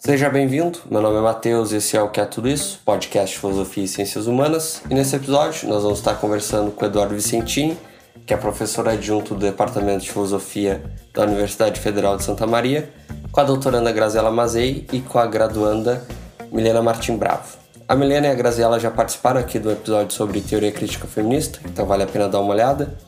Seja bem-vindo, meu nome é Matheus e esse é o Que é Tudo Isso, podcast de Filosofia e Ciências Humanas. E nesse episódio nós vamos estar conversando com o Eduardo Vicentini, que é professor adjunto do Departamento de Filosofia da Universidade Federal de Santa Maria, com a doutoranda Graziela Mazei e com a graduanda Milena Martim Bravo. A Milena e a Graziela já participaram aqui do episódio sobre teoria crítica feminista, então vale a pena dar uma olhada.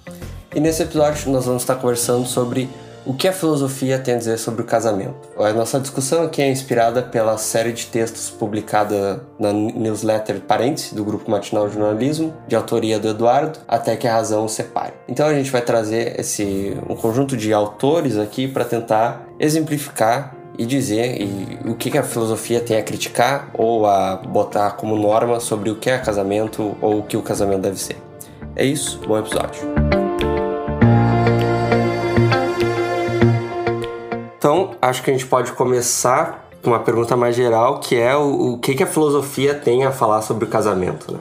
E nesse episódio nós vamos estar conversando sobre o que a filosofia tem a dizer sobre o casamento? A nossa discussão aqui é inspirada pela série de textos publicada na newsletter Parentes, do Grupo Matinal de Jornalismo, de autoria do Eduardo, Até que a Razão o Separe. Então a gente vai trazer esse, um conjunto de autores aqui para tentar exemplificar e dizer e, o que, que a filosofia tem a criticar ou a botar como norma sobre o que é casamento ou o que o casamento deve ser. É isso, bom episódio. Então, acho que a gente pode começar com uma pergunta mais geral, que é o, o que, que a filosofia tem a falar sobre o casamento, né?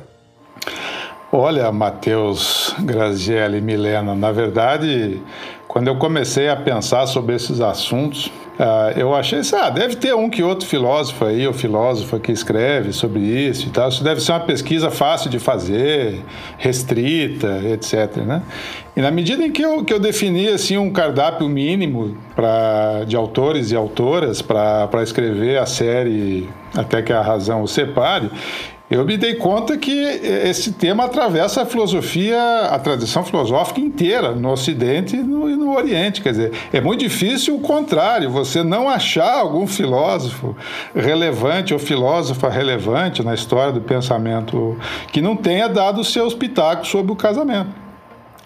Olha, Matheus, Graziella e Milena, na verdade, quando eu comecei a pensar sobre esses assuntos, ah, eu achei, ah, deve ter um que outro filósofo aí, ou filósofa que escreve sobre isso e tal. Isso deve ser uma pesquisa fácil de fazer, restrita, etc. Né? E na medida em que eu, que eu defini assim, um cardápio mínimo pra, de autores e autoras para escrever a série Até que a Razão o Separe, eu me dei conta que esse tema atravessa a filosofia, a tradição filosófica inteira, no Ocidente e no, e no, Oriente. Quer dizer, é muito difícil o contrário, você não achar algum filósofo relevante ou filósofa relevante na história do pensamento que não tenha dado seus pitacos sobre o casamento.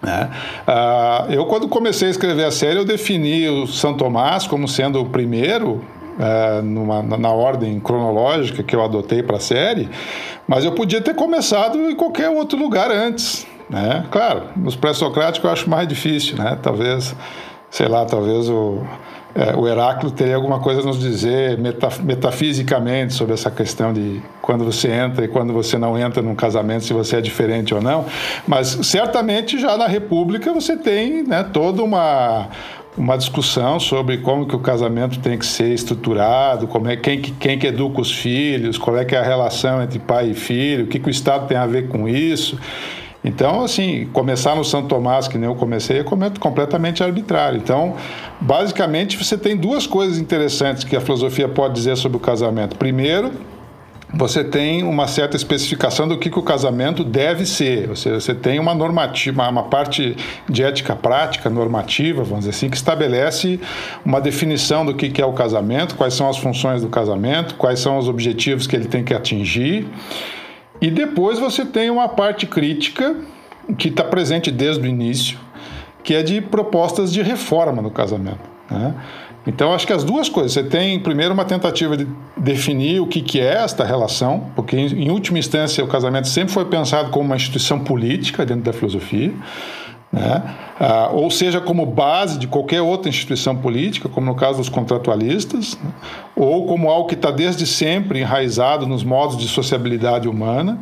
Né? Ah, eu, quando comecei a escrever a série, eu defini o São Tomás como sendo o primeiro é, numa, na ordem cronológica que eu adotei para a série, mas eu podia ter começado em qualquer outro lugar antes. Né? Claro, nos pré-socráticos eu acho mais difícil, né? talvez, sei lá, talvez o, é, o Heráclito teria alguma coisa a nos dizer metaf metafisicamente sobre essa questão de quando você entra e quando você não entra num casamento, se você é diferente ou não. Mas certamente já na República você tem né, toda uma uma discussão sobre como que o casamento tem que ser estruturado, como é quem que, quem que educa os filhos, qual é que é a relação entre pai e filho, o que, que o Estado tem a ver com isso. Então, assim, começar no São Tomás, que nem eu comecei, é completamente arbitrário. Então, basicamente, você tem duas coisas interessantes que a filosofia pode dizer sobre o casamento. Primeiro, você tem uma certa especificação do que, que o casamento deve ser. Você, você tem uma normativa, uma parte de ética prática, normativa, vamos dizer assim, que estabelece uma definição do que, que é o casamento, quais são as funções do casamento, quais são os objetivos que ele tem que atingir. E depois você tem uma parte crítica que está presente desde o início, que é de propostas de reforma no casamento. Né? Então, acho que as duas coisas. Você tem, primeiro, uma tentativa de definir o que, que é esta relação, porque, em, última instância, o casamento sempre foi pensado como uma instituição política dentro da filosofia. Né? Ah, ou seja, como base de qualquer outra instituição política, como no caso dos contratualistas, né? ou como algo que está desde sempre enraizado nos modos de sociabilidade humana.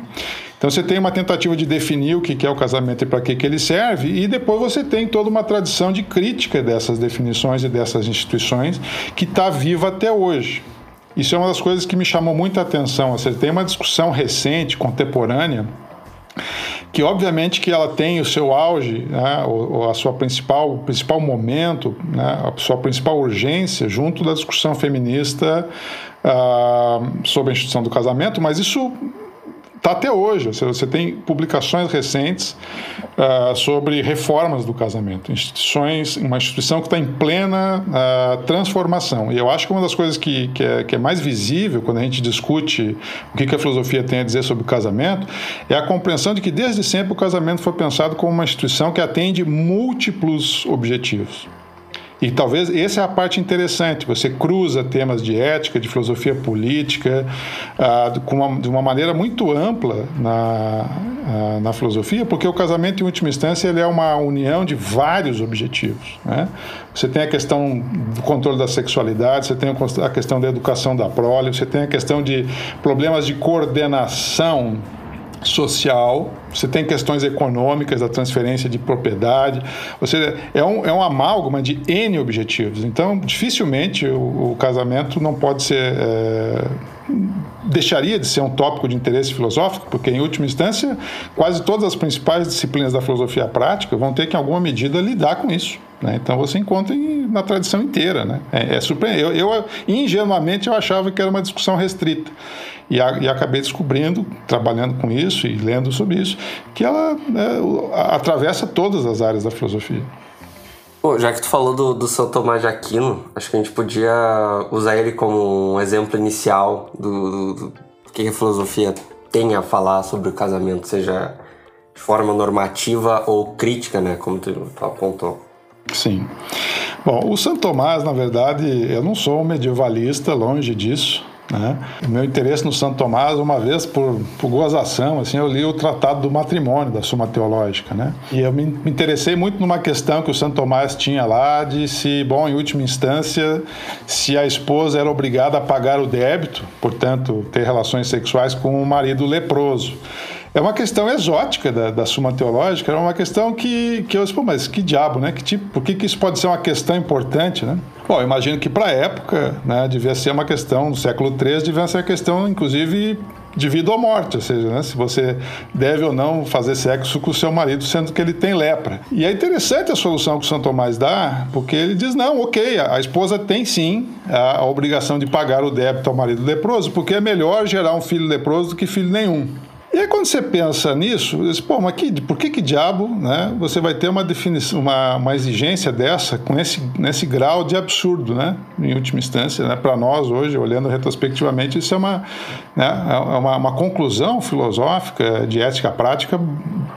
Então você tem uma tentativa de definir o que é o casamento e para que, que ele serve, e depois você tem toda uma tradição de crítica dessas definições e dessas instituições que está viva até hoje. Isso é uma das coisas que me chamou muita atenção. Você tem uma discussão recente, contemporânea, que obviamente que ela tem o seu auge, né, a sua principal, o principal momento, né, a sua principal urgência junto da discussão feminista uh, sobre a instituição do casamento, mas isso está até hoje. Você tem publicações recentes uh, sobre reformas do casamento, instituições, uma instituição que está em plena uh, transformação. E eu acho que uma das coisas que, que, é, que é mais visível quando a gente discute o que, que a filosofia tem a dizer sobre o casamento é a compreensão de que desde sempre o casamento foi pensado como uma instituição que atende múltiplos objetivos. E talvez essa é a parte interessante. Você cruza temas de ética, de filosofia política, ah, com uma, de uma maneira muito ampla na, ah, na filosofia, porque o casamento, em última instância, ele é uma união de vários objetivos. Né? Você tem a questão do controle da sexualidade, você tem a questão da educação da prole, você tem a questão de problemas de coordenação social, você tem questões econômicas da transferência de propriedade, ou seja, é um, é um amálgama de N objetivos. Então, dificilmente o, o casamento não pode ser. É, deixaria de ser um tópico de interesse filosófico, porque, em última instância, quase todas as principais disciplinas da filosofia prática vão ter que, em alguma medida, lidar com isso. Né? Então, você encontra em, na tradição inteira. Né? É, é surpreendente. Eu, eu, ingenuamente, eu achava que era uma discussão restrita. E, a, e, acabei descobrindo, trabalhando com isso e lendo sobre isso, que ela né, atravessa todas as áreas da filosofia. Pô, já que tu falou do, do São Tomás de Aquino, acho que a gente podia usar ele como um exemplo inicial do, do, do que a filosofia tem a falar sobre o casamento, seja de forma normativa ou crítica, né, como tu, tu apontou. Sim. Bom, o Santo Tomás, na verdade, eu não sou um medievalista, longe disso. Né? O meu interesse no Santo Tomás, uma vez por, por gozação, assim, eu li o Tratado do Matrimônio da Suma Teológica, né? E eu me, me interessei muito numa questão que o Santo Tomás tinha lá de se, bom, em última instância, se a esposa era obrigada a pagar o débito, portanto, ter relações sexuais com o marido leproso é uma questão exótica da, da Suma Teológica, é uma questão que, que eu disse, mas que diabo, né? Que tipo, por que, que isso pode ser uma questão importante, né? Bom, imagino que para a época, né, devia ser uma questão, no século III, devia ser uma questão, inclusive, de vida ou morte, ou seja, né, se você deve ou não fazer sexo com o seu marido, sendo que ele tem lepra. E é interessante a solução que o São Tomás dá, porque ele diz: não, ok, a, a esposa tem sim a, a, obrigação de pagar o débito ao marido leproso, porque é melhor gerar um filho leproso do que filho nenhum. E aí quando você pensa nisso, você diz, pô, mas que, por que que diabo né, você vai ter uma definição, uma, uma exigência dessa com esse, nesse grau de absurdo, né? Em última instância, né? Para nós hoje, olhando retrospectivamente, isso é uma, né, é uma, uma conclusão filosófica de ética prática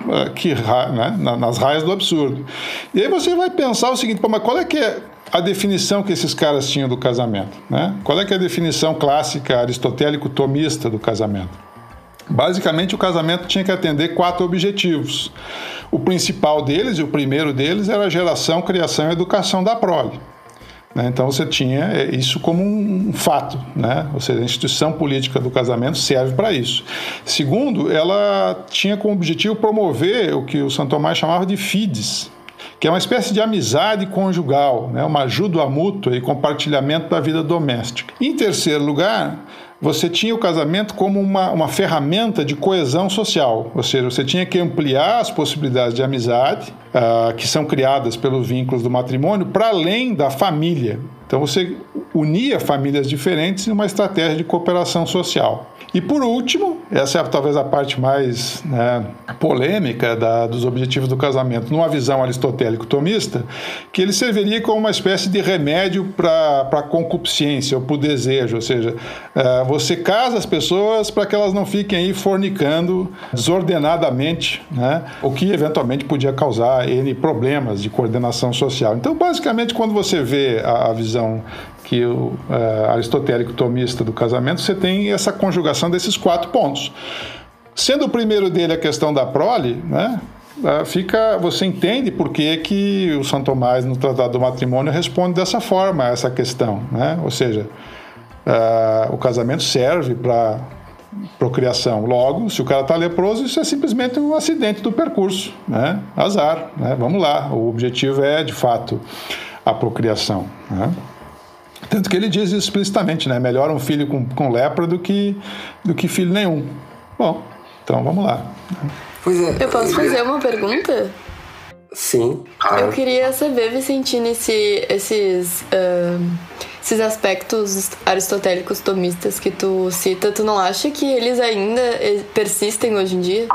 eh, que, né, nas raias do absurdo. E aí você vai pensar o seguinte, pô, mas qual é que é a definição que esses caras tinham do casamento? Né? Qual é que é a definição clássica aristotélico-tomista do casamento? Basicamente, o casamento tinha que atender quatro objetivos. O principal deles, e o primeiro deles, era a geração, criação e educação da prole. Né? Então você tinha é, isso como um fato, né? ou seja, a instituição política do casamento serve para isso. Segundo, ela tinha como objetivo promover o que o Santo Tomás chamava de fides, que é uma espécie de amizade conjugal, né? uma ajuda mútua e compartilhamento da vida doméstica. Em terceiro lugar, você tinha o casamento como uma, uma ferramenta de coesão social, ou seja, você tinha que ampliar as possibilidades de amizade uh, que são criadas pelos vínculos do matrimônio para além da família. Então você unia famílias diferentes em uma estratégia de cooperação social. E por último, essa é talvez a parte mais né, polêmica da, dos objetivos do casamento, numa visão aristotélico-tomista, que ele serviria como uma espécie de remédio para a concupiscência ou para o desejo, ou seja, uh, você casa as pessoas para que elas não fiquem aí fornicando desordenadamente, né, o que eventualmente podia causar N problemas de coordenação social. Então, basicamente, quando você vê a, a visão que o uh, aristotélico tomista do casamento, você tem essa conjugação desses quatro pontos. Sendo o primeiro dele a questão da prole, né, uh, fica, você entende por que, que o São Tomás, no Tratado do Matrimônio, responde dessa forma a essa questão. Né? Ou seja, uh, o casamento serve para procriação. Logo, se o cara está leproso, isso é simplesmente um acidente do percurso, né? Azar, né? Vamos lá. O objetivo é, de fato, a procriação. Né? Tanto que ele diz isso explicitamente, né? Melhor um filho com, com lepra do que, do que filho nenhum. Bom, então vamos lá. Pois é. Eu posso fazer uma pergunta? Sim. Eu queria saber, Vicentino, esse, esses, uh, esses aspectos aristotélicos tomistas que tu cita, tu não acha que eles ainda persistem hoje em dia?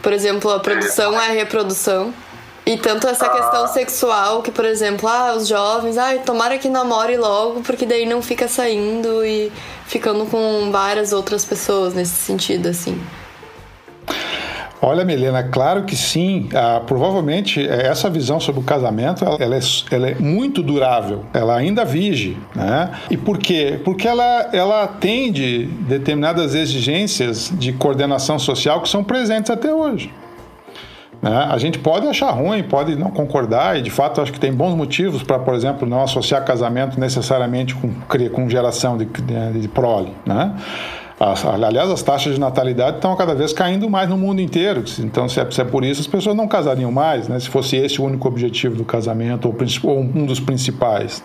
Por exemplo, a produção é a reprodução. E tanto essa questão sexual, que, por exemplo, ah, os jovens, ah, tomara que namore logo, porque daí não fica saindo e ficando com várias outras pessoas nesse sentido, assim. Olha, Milena, claro que sim. Ah, provavelmente é, essa visão sobre o casamento ela, ela, é, ela, é, muito durável, ela ainda vige. Né? E por quê? Porque ela, ela atende determinadas exigências de coordenação social que são presentes até hoje. Né? A gente pode achar ruim, pode não concordar, e de fato acho que tem bons motivos para, por exemplo, não associar casamento necessariamente com, com geração de, de, de prole. Né? Aliás, as taxas de natalidade estão cada vez caindo mais no mundo inteiro. Então, se é, se é por isso, as pessoas não casariam mais, né? se fosse esse o único objetivo do casamento, ou um dos principais.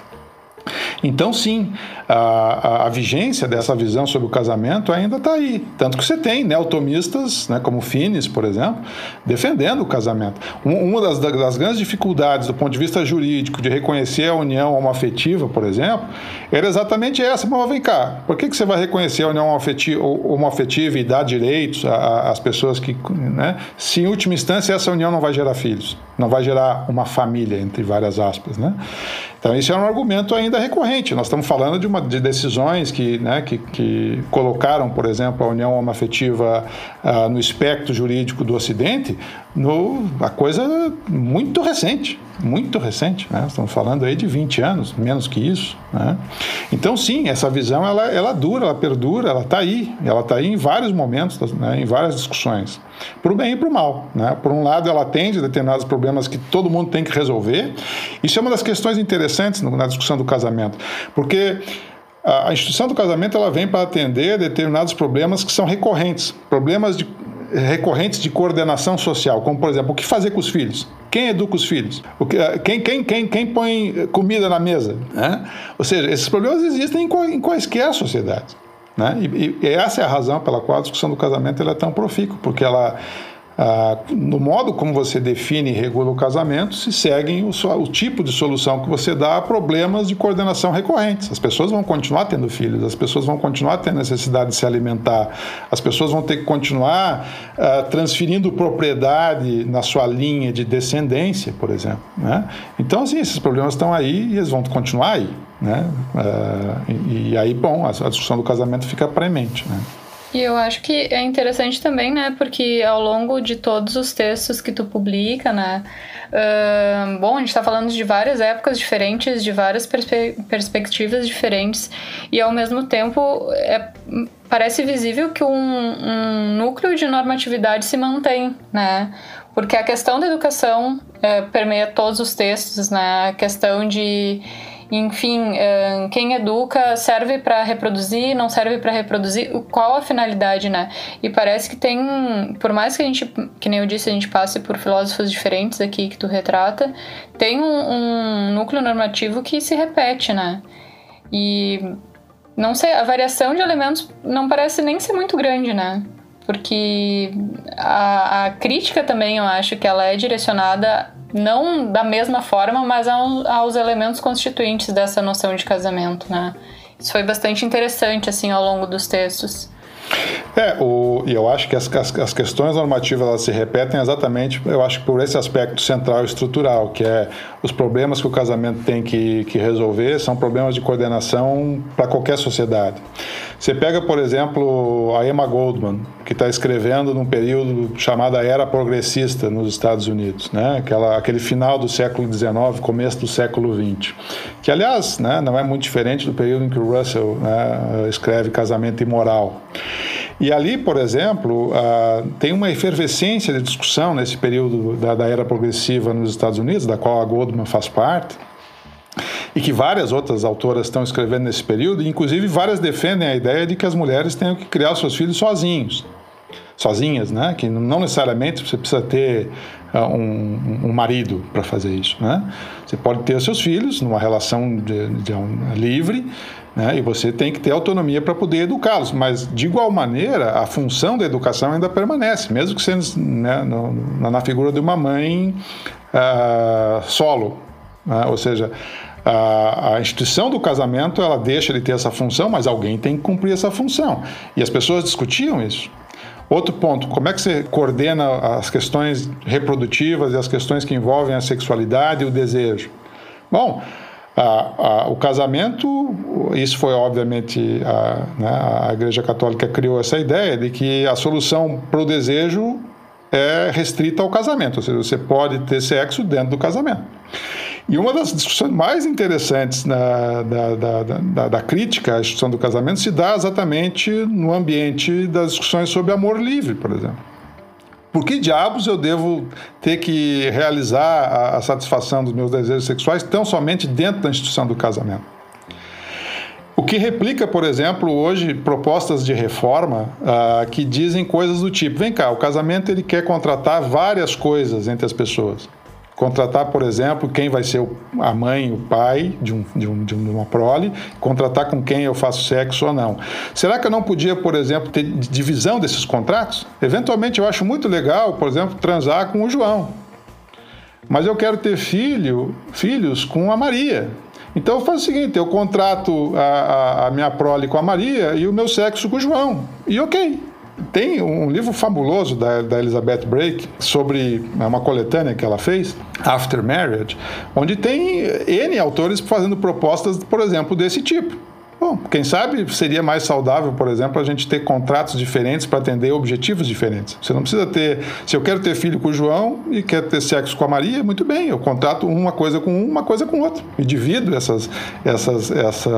Então, sim, a, a, a, vigência dessa visão sobre o casamento ainda está aí. Tanto que você tem neotomistas, né, como Finis, por exemplo, defendendo o casamento. uma das, das, grandes dificuldades do ponto de vista jurídico de reconhecer a união homoafetiva, por exemplo, era exatamente essa. Mas vem cá, por que, que você vai reconhecer a união homoafetiva e dar direitos às pessoas que. Né, se em última instância essa união não vai gerar filhos, não vai gerar uma família, entre várias aspas. Né? Então, isso é um argumento ainda recorrente. Nós estamos falando de, uma, de decisões que, né, que, que colocaram, por exemplo, a união homoafetiva uh, no espectro jurídico do Ocidente, no, a coisa muito recente, muito recente. Né? Estamos falando aí de 20 anos, menos que isso. Né? Então, sim, essa visão ela, ela dura, ela perdura, ela está aí. Ela está aí em vários momentos, né, em várias discussões para o bem e para o mal. Né? Por um lado, ela atende determinados problemas que todo mundo tem que resolver. Isso é uma das questões interessantes na discussão do casamento, porque a instituição do casamento ela vem para atender determinados problemas que são recorrentes, problemas de, recorrentes de coordenação social, como por exemplo, o que fazer com os filhos? Quem educa os filhos? Que, quem, quem, quem, quem põe comida na mesa? Né? Ou seja, esses problemas existem em, em quaisquer sociedades. Né? E, e, essa é a razão pela qual a discussão do casamento é tão profícua, porque ela, ah, no modo como você define e regula o casamento, se seguem o, o, tipo de solução que você dá a problemas de coordenação recorrentes. As pessoas vão continuar tendo filhos, as pessoas vão continuar tendo necessidade de se alimentar, as pessoas vão ter que continuar ah, transferindo propriedade na sua linha de descendência, por exemplo. Né? Então, assim, esses problemas estão aí e eles vão continuar aí. Né? Uh, e, e, aí, bom, a, a, discussão do casamento fica premente. Né? E eu acho que é interessante também, né? Porque ao longo de todos os textos que tu publica, né? Uh, bom, a gente está falando de várias épocas diferentes, de várias perspe perspectivas diferentes, e ao mesmo tempo é, parece visível que um, um núcleo de normatividade se mantém, né? Porque a questão da educação é, permeia todos os textos, né? A questão de enfim, quem educa serve para reproduzir, não serve para reproduzir, qual a finalidade, né? E parece que tem, por mais que a gente, que nem eu disse, a gente passe por filósofos diferentes aqui que tu retrata, tem um, um núcleo normativo que se repete, né? E não sei, a variação de elementos não parece nem ser muito grande, né? Porque a, a crítica também, eu acho que ela é direcionada não da mesma forma, mas aos elementos constituintes dessa noção de casamento, né? Isso foi bastante interessante, assim, ao longo dos textos. É, o, e eu acho que as, as, as, questões normativas elas se repetem exatamente, eu acho por esse aspecto central estrutural, que é os problemas que o casamento tem que, que resolver são problemas de coordenação para qualquer sociedade. Você pega, por exemplo, a Emma Goldman, que está escrevendo num período chamado Era Progressista nos Estados Unidos, né? Aquela, aquele final do século XIX, começo do século XX, que, aliás, né, não é muito diferente do período em que o Russell né, escreve Casamento Imoral. E ali, por exemplo, uh, tem uma efervescência de discussão nesse período da, da era progressiva nos Estados Unidos, da qual a Goldman faz parte, e que várias outras autoras estão escrevendo nesse período, inclusive várias defendem a ideia de que as mulheres tenham que criar seus filhos sozinhos, sozinhas, né? Que não necessariamente você precisa ter uh, um, um, marido para fazer isso, né? Você pode ter seus filhos numa relação de, de um, livre, né? E você tem que ter autonomia para poder educá-los, mas de igual maneira a função da educação ainda permanece, mesmo que sendo né, no, na figura de uma mãe uh, solo, né? ou seja, a, a, instituição do casamento ela deixa de ter essa função, mas alguém tem que cumprir essa função. E as pessoas discutiam isso. Outro ponto, como é que você coordena as questões reprodutivas e as questões que envolvem a sexualidade e o desejo? Bom, a, a, o casamento, isso foi obviamente a, né, a Igreja Católica criou essa ideia de que a solução para o desejo é restrita ao casamento, ou seja, você pode ter sexo dentro do casamento. E uma das discussões mais interessantes da, da, da, da, da crítica à instituição do casamento se dá exatamente no ambiente das discussões sobre amor livre, por exemplo. Por que diabos eu devo ter que realizar a, a satisfação dos meus desejos sexuais tão somente dentro da instituição do casamento? O que replica, por exemplo, hoje propostas de reforma uh, que dizem coisas do tipo: vem cá, o casamento ele quer contratar várias coisas entre as pessoas. Contratar, por exemplo, quem vai ser a mãe, o pai de, um, de, um, de uma prole, contratar com quem eu faço sexo ou não. Será que eu não podia, por exemplo, ter divisão desses contratos? Eventualmente eu acho muito legal, por exemplo, transar com o João. Mas eu quero ter filho, filhos com a Maria. Então eu faço o seguinte: eu contrato a, a, a minha prole com a Maria e o meu sexo com o João. E ok. Tem um livro fabuloso da, da Elizabeth Brake sobre é uma coletânea que ela fez, After Marriage, onde tem N autores fazendo propostas, por exemplo, desse tipo. Bom, quem sabe seria mais saudável, por exemplo, a gente ter contratos diferentes para atender objetivos diferentes. Você não precisa ter. Se eu quero ter filho com o João e quero ter sexo com a Maria, muito bem, eu contrato uma coisa com um, uma coisa com outra. E divido essas, essas, essa,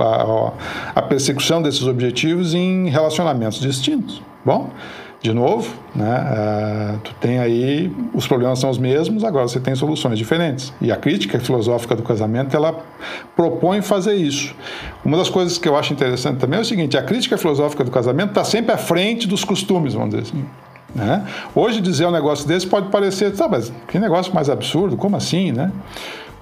a, a persecução desses objetivos em relacionamentos distintos. Bom, de novo, né, uh, tu tem aí, os problemas são os mesmos, agora você tem soluções diferentes. E a crítica filosófica do casamento, ela propõe fazer isso. Uma das coisas que eu acho interessante também é o seguinte, a crítica filosófica do casamento está sempre à frente dos costumes, vamos dizer assim. Né? Hoje dizer um negócio desse pode parecer, tá, mas que negócio mais absurdo, como assim, né?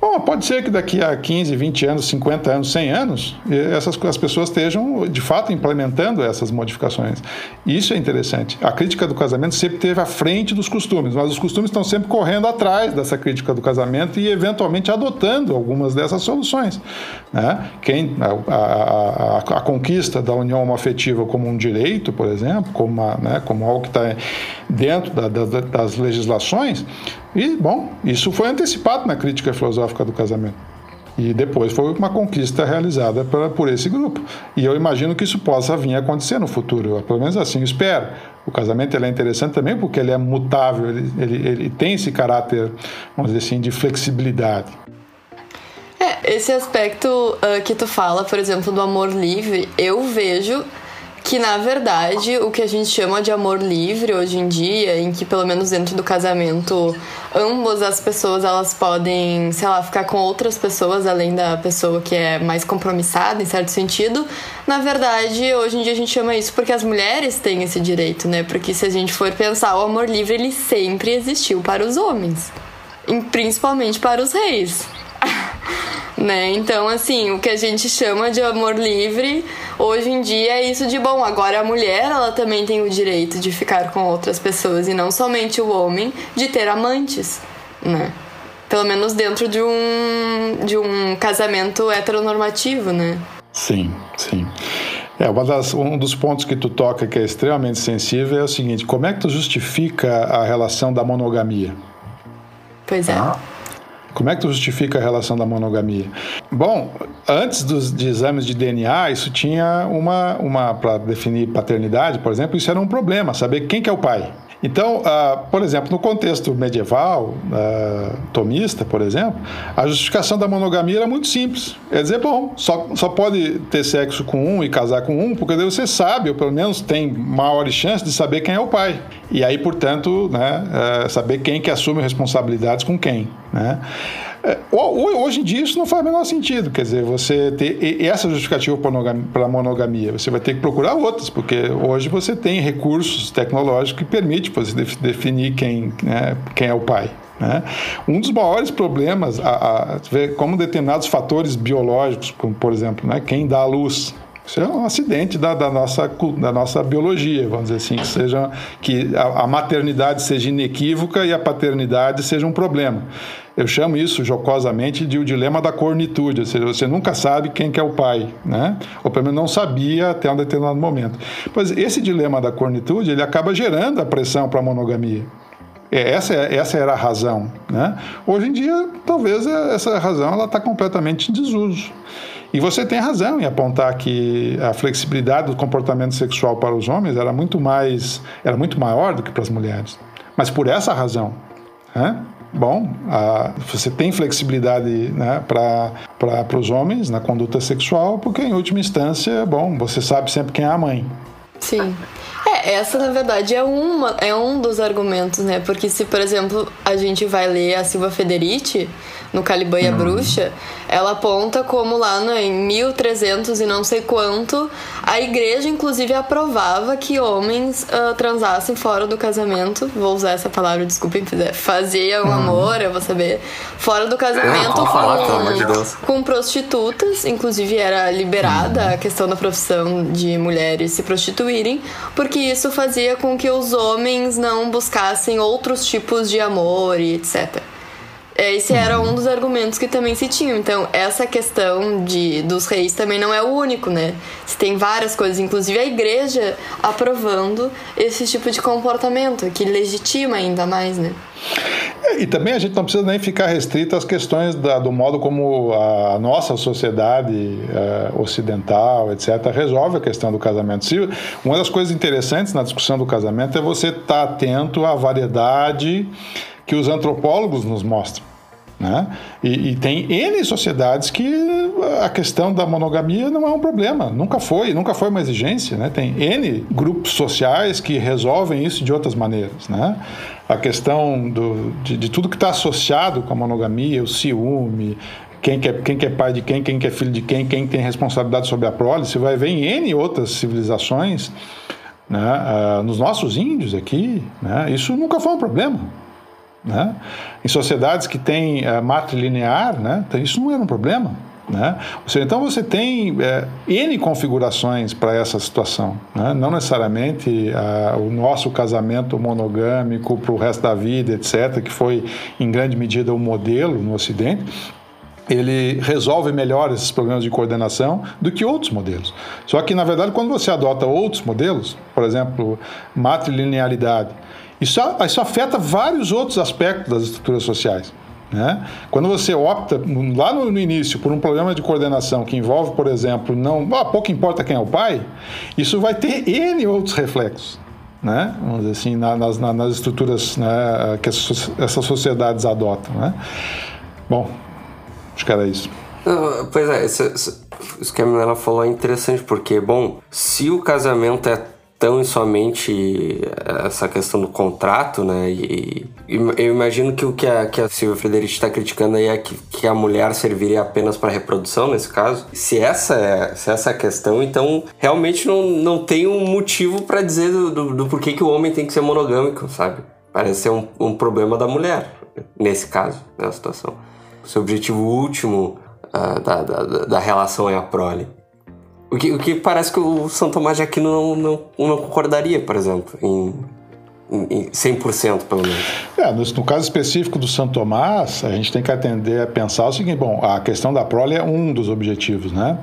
Bom, pode ser que daqui a 15, 20 anos, 50 anos, 100 anos, essas as pessoas estejam de fato implementando essas modificações. Isso é interessante. A crítica do casamento sempre teve à frente dos costumes, mas os costumes estão sempre correndo atrás dessa crítica do casamento e eventualmente adotando algumas dessas soluções. Né? Quem a, a, a, a conquista da união homoafetiva como um direito, por exemplo, como, uma, né, como algo que está dentro da, da, das legislações, e, bom, isso foi antecipado na crítica filosófica do casamento. E depois foi uma conquista realizada por, por esse grupo. E eu imagino que isso possa vir a acontecer no futuro. Eu, pelo menos assim espero. O casamento ele é interessante também porque ele é mutável, ele, ele, ele tem esse caráter, vamos dizer assim, de flexibilidade. É, esse aspecto uh, que tu fala, por exemplo, do amor livre, eu vejo que na verdade o que a gente chama de amor livre hoje em dia, em que pelo menos dentro do casamento ambas as pessoas elas podem, sei lá, ficar com outras pessoas além da pessoa que é mais compromissada em certo sentido, na verdade hoje em dia a gente chama isso porque as mulheres têm esse direito, né? Porque se a gente for pensar, o amor livre ele sempre existiu para os homens, principalmente para os reis. né? Então, assim, o que a gente chama de amor livre hoje em dia é isso de bom. Agora a mulher, ela também tem o direito de ficar com outras pessoas e não somente o homem de ter amantes, né? Pelo menos dentro de um de um casamento heteronormativo, né? Sim, sim. É, das, um dos pontos que tu toca que é extremamente sensível é o seguinte: como é que tu justifica a relação da monogamia? Pois é. Ah. Como é que tu justifica a relação da monogamia? Bom, antes dos de exames de DNA, isso tinha uma, uma para definir paternidade, por exemplo, isso era um problema, saber quem que é o pai. Então, uh, por exemplo, no contexto medieval, uh, tomista, por exemplo, a justificação da monogamia era muito simples. É dizer, bom, só, só pode ter sexo com um e casar com um, porque daí você sabe, ou pelo menos tem maiores chances de saber quem é o pai. E aí, portanto, né, uh, saber quem que assume responsabilidades com quem. Né? É, hoje em dia isso não faz o menor sentido. Quer dizer, você ter essa justificativa para a monogamia, você vai ter que procurar outras, porque hoje você tem recursos tecnológicos que permitem você definir quem, né, quem é o pai. Né? Um dos maiores problemas, a, a, como determinados fatores biológicos, como por exemplo, né, quem dá a luz, isso é um acidente da, da, nossa, da nossa biologia, vamos dizer assim, que, seja, que a, a maternidade seja inequívoca e a paternidade seja um problema. Eu chamo isso jocosamente de o dilema da cornitude, ou seja, você nunca sabe quem que é o pai, né? Ou pelo menos não sabia até um determinado momento. Pois esse dilema da cornitude, ele acaba gerando a pressão para a monogamia. É, essa, é, essa era a razão, né? Hoje em dia, talvez essa razão está completamente em desuso. E você tem razão em apontar que a flexibilidade do comportamento sexual para os homens era muito mais, era muito maior do que para as mulheres. Mas por essa razão, né? Bom, a, você tem flexibilidade né, para os homens na conduta sexual, porque em última instância, bom, você sabe sempre quem é a mãe. Sim. É, É, essa na verdade é, uma, é um dos argumentos, né? Porque se, por exemplo, a gente vai ler a Silva Federici, no Caliban e a hum. Bruxa, ela aponta como lá no, em 1300 e não sei quanto, a igreja inclusive aprovava que homens uh, transassem fora do casamento. Vou usar essa palavra, desculpem, faziam hum. amor, eu vou saber. Fora do casamento com, falar, de com prostitutas, inclusive era liberada a questão da profissão de mulheres se porque isso fazia com que os homens não buscassem outros tipos de amor e etc. É, esse era um dos argumentos que também se tinham. Então, essa questão de, dos reis também não é o único, né? Se tem várias coisas, inclusive a igreja aprovando esse tipo de comportamento, que legitima ainda mais, né? É, e também a gente não precisa nem ficar restrito às questões da, do modo como a nossa sociedade uh, ocidental, etc., resolve a questão do casamento. Se, uma das coisas interessantes na discussão do casamento é você estar tá atento à variedade que os antropólogos nos mostram. Né? E, e, tem N sociedades que a questão da monogamia não é um problema, nunca foi, nunca foi uma exigência. Né? Tem N grupos sociais que resolvem isso de outras maneiras. Né? A questão do, de, de tudo que está associado com a monogamia, o ciúme, quem que, é, quem que é pai de quem, quem que é filho de quem, quem tem responsabilidade sobre a prole, você vai ver em N outras civilizações, né? Uh, nos nossos índios aqui, né? isso nunca foi um problema. Né? Em sociedades que têm é, matrilinear, né? Então, isso não era um problema. Né? Seja, então você tem é, N configurações para essa situação. Né? Não necessariamente a, o nosso casamento monogâmico para o resto da vida, etc., que foi em grande medida o modelo no Ocidente, ele resolve melhor esses problemas de coordenação do que outros modelos. Só que, na verdade, quando você adota outros modelos, por exemplo, matrilinealidade, isso, isso afeta vários outros aspectos das estruturas sociais. Né? Quando você opta lá no, no, início por um problema de coordenação que envolve, por exemplo, não ah, pouco importa quem é o pai, isso vai ter N outros reflexos. Né? Vamos dizer assim, nas, nas estruturas né, que essas sociedades adotam. Né? Bom, acho que era isso. Pois é, isso, isso que a Milena falou é interessante, porque, bom, se o casamento é tão e somente essa questão do contrato, né? E, e eu imagino que o que a, que a Silvia Frederici está criticando aí é que, que a mulher serviria apenas para reprodução, nesse caso. Se essa é, se essa é a questão, então realmente não, não tem um motivo para dizer do, do, do, porquê que o homem tem que ser monogâmico, sabe? Parece ser um, um problema da mulher, nesse caso, nessa situação. O seu objetivo último uh, da, da, da relação é a prole. O que, o que parece que o São Tomás de Aquino não, não, não concordaria, por exemplo, em, em 100% pelo menos. É, no, no, caso específico do São Tomás, a gente tem que atender a pensar o seguinte: bom, a questão da prole é um dos objetivos, né?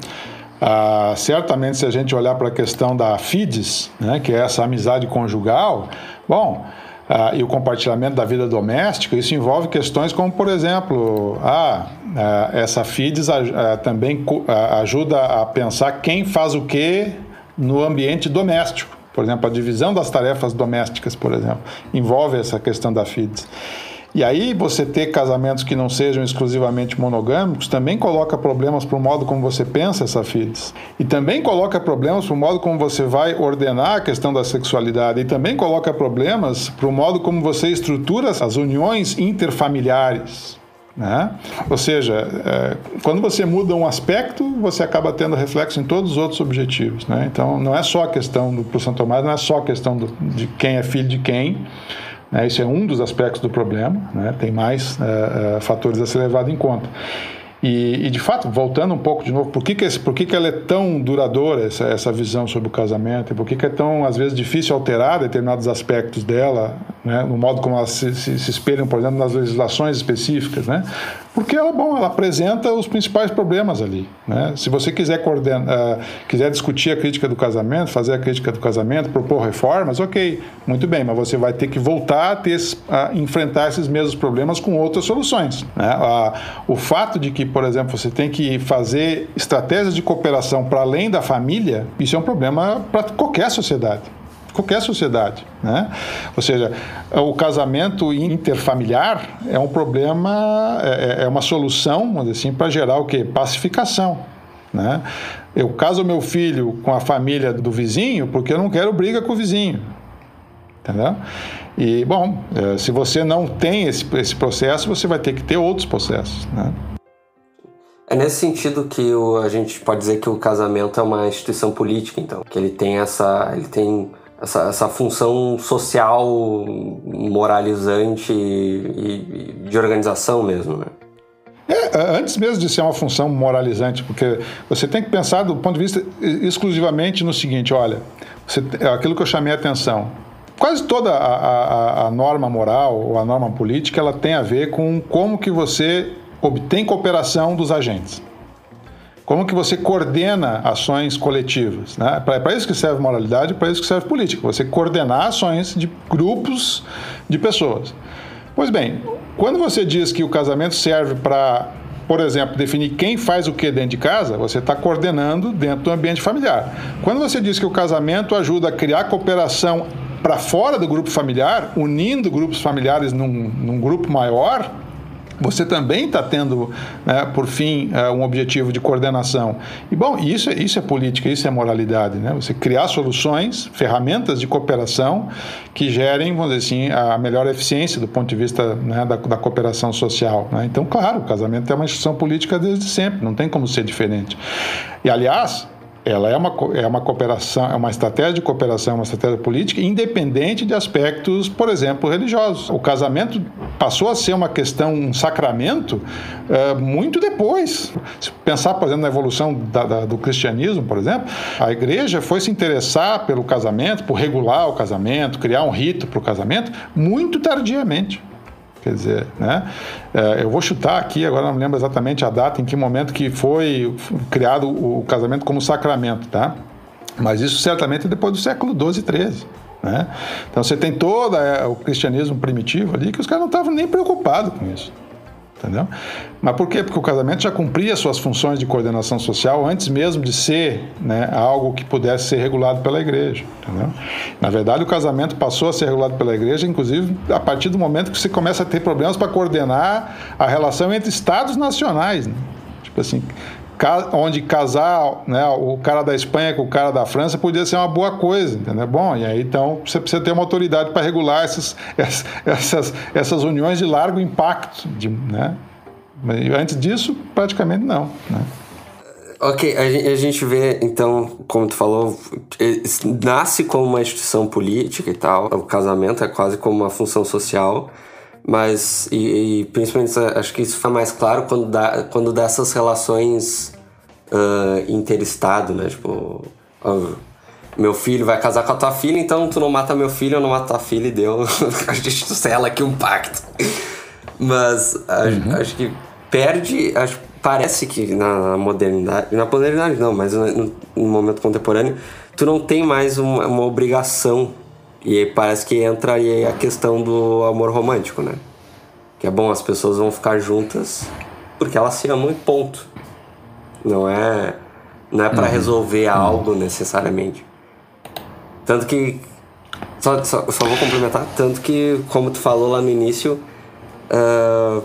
Ah, certamente, se a gente olhar para a questão da FIDES, né, que é essa amizade conjugal, bom, ah, e o compartilhamento da vida doméstica, isso envolve questões como, por exemplo, ah essa FIDES ah, também ah, ajuda a pensar quem faz o que no ambiente doméstico. Por exemplo, a divisão das tarefas domésticas, por exemplo, envolve essa questão da FIDES. E aí você ter casamentos que não sejam exclusivamente monogâmicos também coloca problemas para o modo como você pensa essa FIDES. E também coloca problemas para o modo como você vai ordenar a questão da sexualidade. E também coloca problemas para o modo como você estrutura as uniões interfamiliares. Né? Ou seja, é, quando você muda um aspecto, você acaba tendo reflexo em todos os outros objetivos. Né? Então, não é só a questão do São Tomás, não é só a questão do, de quem é filho de quem, né? É um dos aspectos do problema, né? tem mais uh, uh, fatores a ser levado em conta. E, e, de fato, voltando um pouco de novo, por que, que, esse, por que, que ela é tão duradoura, essa, essa visão sobre o casamento? E por que, que é tão, às vezes, difícil alterar determinados aspectos dela, né? no modo como elas se, se, se espelham, por exemplo, nas legislações específicas? Né? Porque ela, bom, ela apresenta os principais problemas ali. Né? Se você quiser, coordenar, uh, quiser discutir a crítica do casamento, fazer a crítica do casamento, propor reformas, ok, muito bem, mas você vai ter que voltar a, ter, a enfrentar esses mesmos problemas com outras soluções. Né? Uh, o fato de que, por exemplo, você tem que fazer estratégias de cooperação para além da família, isso é um problema para qualquer sociedade qualquer sociedade. Né? Ou seja, o casamento interfamiliar é um problema, é, é uma solução, vamos dizer assim, para gerar o quê? Pacificação. Né? Eu caso meu filho com a família do vizinho porque eu não quero briga com o vizinho. Entendeu? E, bom, é, se você não tem esse, esse processo, você vai ter que ter outros processos. Né? É nesse sentido que o, a gente pode dizer que o casamento é uma instituição política, então, que ele tem essa, ele tem essa, essa função social, moralizante e, e de organização mesmo, né? É, antes mesmo de ser uma função moralizante, porque você tem que pensar do ponto de vista exclusivamente no seguinte: olha, você, é aquilo que eu chamei a atenção. Quase toda a, a, a, norma moral ou a norma política ela tem a ver com como que você obtém cooperação dos agentes. Como que você coordena ações coletivas? Né? Para isso que serve moralidade, para isso que serve política. Você coordenar ações de grupos de pessoas. Pois bem, quando você diz que o casamento serve para, por exemplo, definir quem faz o que dentro de casa, você está coordenando dentro do ambiente familiar. Quando você diz que o casamento ajuda a criar cooperação para fora do grupo familiar, unindo grupos familiares num, num grupo maior, você também está tendo, né, por fim, uh, um objetivo de coordenação. E, bom, isso, é, isso é política, isso é moralidade. Né? Você criar soluções, ferramentas de cooperação que gerem, vamos dizer assim, a melhor eficiência do ponto de vista né, da, da, cooperação social. Né? Então, claro, o casamento é uma instituição política desde sempre, não tem como ser diferente. E, aliás, ela é uma, é uma cooperação, é uma estratégia de cooperação, uma estratégia política, independente de aspectos, por exemplo, religiosos. O casamento passou a ser uma questão, um sacramento, é, muito depois. Se pensar, por exemplo, na evolução da, da, do cristianismo, por exemplo, a igreja foi se interessar pelo casamento, por regular o casamento, criar um rito para o casamento, muito tardiamente. Quer dizer, né? É, eu vou chutar aqui, agora não me lembro exatamente a data, em que momento que foi criado o casamento como sacramento, tá? Mas isso certamente é depois do século XII e XIII. Né? Então você tem todo é, o cristianismo primitivo ali que os caras não estavam nem preocupados com isso entendeu? Mas por quê? Porque o casamento já cumpria suas funções de coordenação social antes mesmo de ser né, algo que pudesse ser regulado pela igreja, entendeu? Na verdade, o casamento passou a ser regulado pela igreja, inclusive a partir do momento que você começa a ter problemas para coordenar a relação entre estados nacionais, né? tipo assim, onde casar né, o cara da Espanha com o cara da França podia ser uma boa coisa, entendeu? Bom, e aí então você precisa ter uma autoridade para regular essas, essas, essas uniões de largo impacto, de, né? Antes disso, praticamente não, né? Ok, a gente vê, então, como tu falou, nasce como uma instituição política e tal, o casamento é quase como uma função social, mas, e, e, principalmente, acho que isso fica mais claro quando, dá, quando dessas relações uh, interestado, né? Tipo, uh, meu filho vai casar com a tua filha, então tu não mata meu filho, eu não mato tua filha e deu. a gente sela aqui um pacto. Mas uhum. acho, que perde. Acho, parece que na modernidade. Na modernidade não, mas no, no momento contemporâneo, tu não tem mais uma, uma obrigação e parece que entra aí a questão do amor romântico, né? Que é bom, as pessoas vão ficar juntas porque elas se amam e ponto. Não é, não é para uhum. resolver uhum. algo necessariamente. Tanto que. Só, só, só, vou complementar. Tanto que, como tu falou lá no início, uh,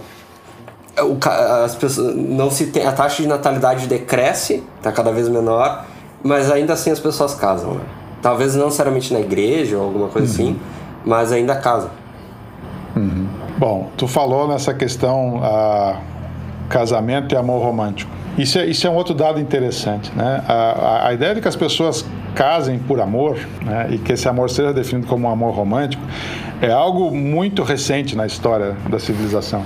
o, as pessoas, não se tem, a taxa de natalidade decresce, está cada vez menor, mas ainda assim as pessoas casam, né? Talvez não necessariamente na igreja ou alguma coisa uhum. assim, mas ainda casam. Uhum. Bom, tu falou nessa questão uh, casamento e amor romântico. Isso é, isso é um outro dado interessante. Né? A, a, a ideia de que as pessoas casem por amor né, e que esse amor seja definido como um amor romântico é algo muito recente na história da civilização.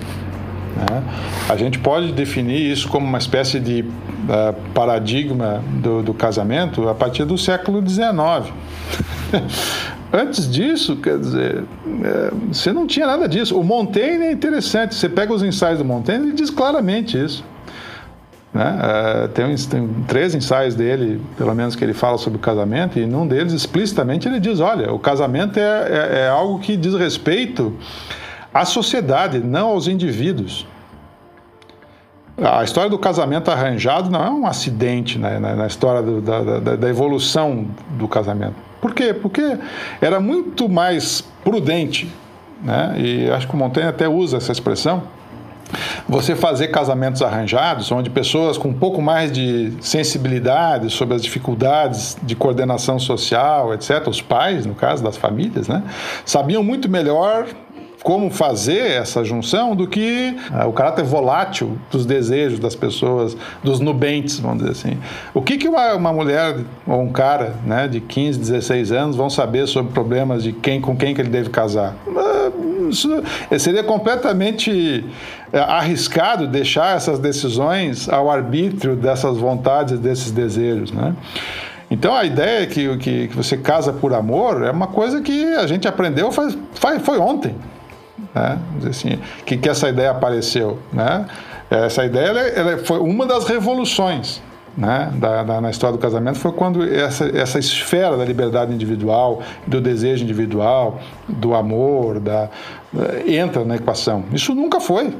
Né? A gente pode definir isso como uma espécie de uh, paradigma do, do, casamento a partir do século XIX. Antes disso, quer dizer, é, você não tinha nada disso. O Montaigne é interessante. Você pega os ensaios do Montaigne, ele diz claramente isso. Né? Uh, tem, tem, três ensaios dele, pelo menos, que ele fala sobre o casamento, e num deles, explicitamente, ele diz: olha, o casamento é, é, é algo que diz respeito à sociedade, não aos indivíduos. A história do casamento arranjado não é um acidente né, na, na, história do, da, da, da, evolução do casamento. Por quê? Porque era muito mais prudente, né? e acho que o Montaigne até usa essa expressão, você fazer casamentos arranjados, onde pessoas com um pouco mais de sensibilidade sobre as dificuldades de coordenação social, etc., os pais, no caso das famílias, né, sabiam muito melhor como fazer essa junção do que uh, o caráter volátil dos desejos das pessoas, dos nubentes, vamos dizer assim. O que, que uma, uma mulher ou um cara né, de 15, 16 anos vão saber sobre problemas de quem com quem que ele deve casar? Uh, isso seria completamente uh, arriscado deixar essas decisões ao arbítrio dessas vontades, desses desejos, né? Então a ideia que, que, que, você casa por amor é uma coisa que a gente aprendeu faz, faz, foi ontem né? assim, que, que essa ideia apareceu, né? Essa ideia ela, ela foi uma das revoluções né, da, da, na história do casamento foi quando essa, essa esfera da liberdade individual, do desejo individual, do amor, da, entra na equação. Isso nunca foi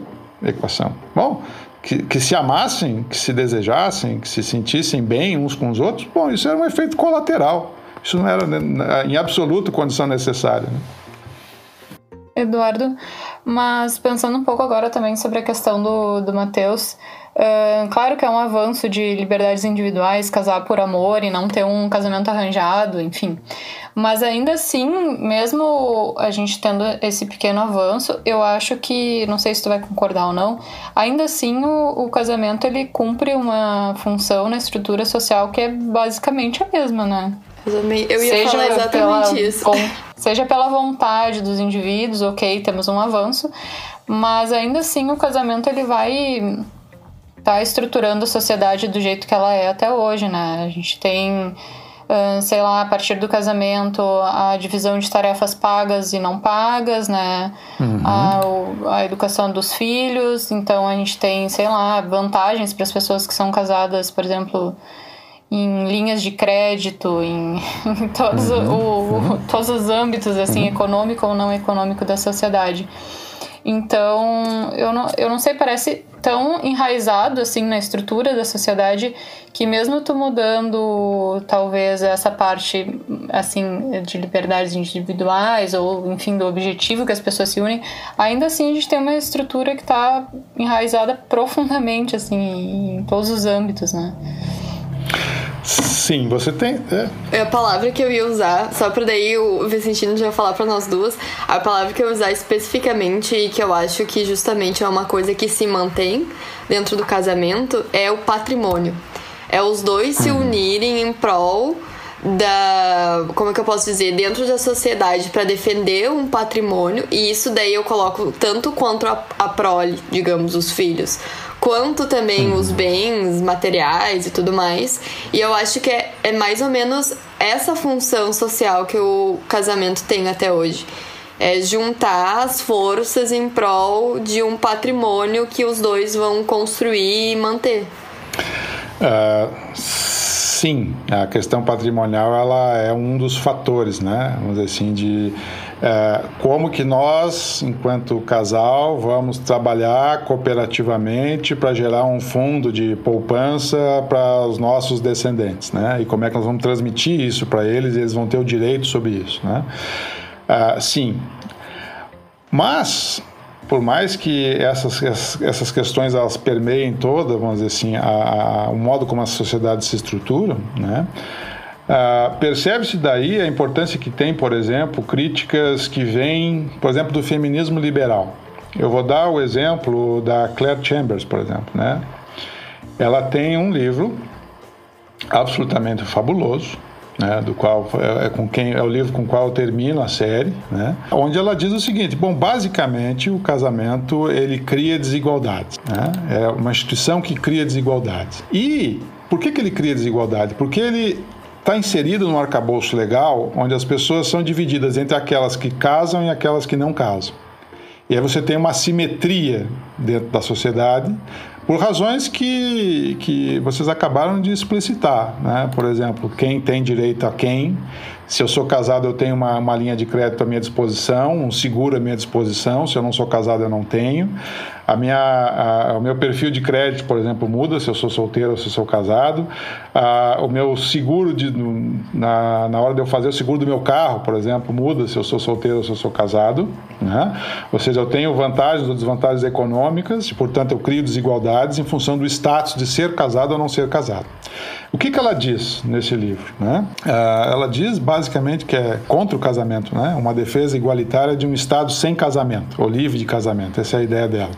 equação. Bom, que, que, se amassem, que se desejassem, que se sentissem bem uns com os outros, bom, isso era um efeito colateral. Isso não era né, em absoluto condição necessária. Né? Eduardo. Mas pensando um pouco agora também sobre a questão do, do Matheus, uh, claro que é um avanço de liberdades individuais, casar por amor e não ter um casamento arranjado, enfim. Mas ainda assim, mesmo a gente tendo esse pequeno avanço, eu acho que, não sei se tu vai concordar ou não, ainda assim o, o casamento ele cumpre uma função na estrutura social que é basicamente a mesma, né? Eu ia seja falar exatamente pela, isso. Com, seja pela vontade dos indivíduos, ok, temos um avanço, mas ainda assim o casamento ele vai tá estruturando a sociedade do jeito que ela é até hoje, né? A gente tem, sei lá, a partir do casamento, a divisão de tarefas pagas e não pagas, né? Uhum. A, a educação dos filhos, então a gente tem, sei lá, vantagens para as pessoas que são casadas, por exemplo em linhas de crédito, em, em todos, uhum. o, o, todos os âmbitos, assim, uhum. econômico ou não econômico da sociedade. Então, eu não, eu não sei, parece tão enraizado, assim, na estrutura da sociedade que mesmo tu mudando, talvez, essa parte, assim, de liberdades individuais ou, enfim, do objetivo que as pessoas se unem, ainda assim a gente tem uma estrutura que está enraizada profundamente, assim, em todos os âmbitos, né? Sim, você tem. É. é. A palavra que eu ia usar, só para daí o Vicentino já falar para nós duas, a palavra que eu ia usar especificamente e que eu acho que justamente é uma coisa que se mantém dentro do casamento é o patrimônio. É os dois se uhum. unirem em prol da como é que eu posso dizer dentro da sociedade para defender um patrimônio e isso daí eu coloco tanto quanto a, a prole digamos os filhos quanto também os bens materiais e tudo mais. E eu acho que é, é mais ou menos essa função social que o casamento tem até hoje. É juntar as forças em prol de um patrimônio que os dois vão construir e manter. Uh, sim, a questão patrimonial ela é um dos fatores, né? Vamos dizer assim, de é, como que nós, enquanto casal, vamos trabalhar cooperativamente para gerar um fundo de poupança para os nossos descendentes, né? E como é que nós vamos transmitir isso para eles e eles vão ter o direito sobre isso, né? É, sim, mas por mais que essas, essas questões elas permeiem toda, vamos dizer assim, a, a, o modo como a sociedade se estrutura, né? Uh, Percebe-se daí a importância que tem, por exemplo, críticas que vêm, por exemplo, do feminismo liberal. Eu vou dar o exemplo da Claire Chambers, por exemplo, né? Ela tem um livro absolutamente fabuloso, né, do qual é, é, com quem é o livro com qual eu termino a série, né, onde ela diz o seguinte: bom, basicamente o casamento ele cria desigualdades, né, é uma instituição que cria desigualdades. E por que, que ele cria desigualdade? Porque ele está inserido num arcabouço legal onde as pessoas são divididas entre aquelas que casam e aquelas que não casam. E aí você tem uma simetria dentro da sociedade por razões que, que vocês acabaram de explicitar. Né? Por exemplo, quem tem direito a quem, Se eu sou casado, eu tenho uma, uma linha de crédito à minha disposição, um seguro à minha disposição. Se eu não sou casado, eu não tenho. A minha, a, o meu perfil de crédito, por exemplo, muda se eu sou solteiro ou se eu sou casado. A, o meu seguro, de, na, na hora de eu fazer o seguro do meu carro, por exemplo, muda se eu sou solteiro ou se eu sou casado. Né? Ou seja, eu tenho vantagens ou desvantagens econômicas, e, portanto, eu crio desigualdades em função do status de ser casado ou não ser casado. O que, que ela diz nesse livro? Né? Ela diz basicamente que é contra o casamento, né? uma defesa igualitária de um Estado sem casamento, ou livre de casamento. Essa é a ideia dela.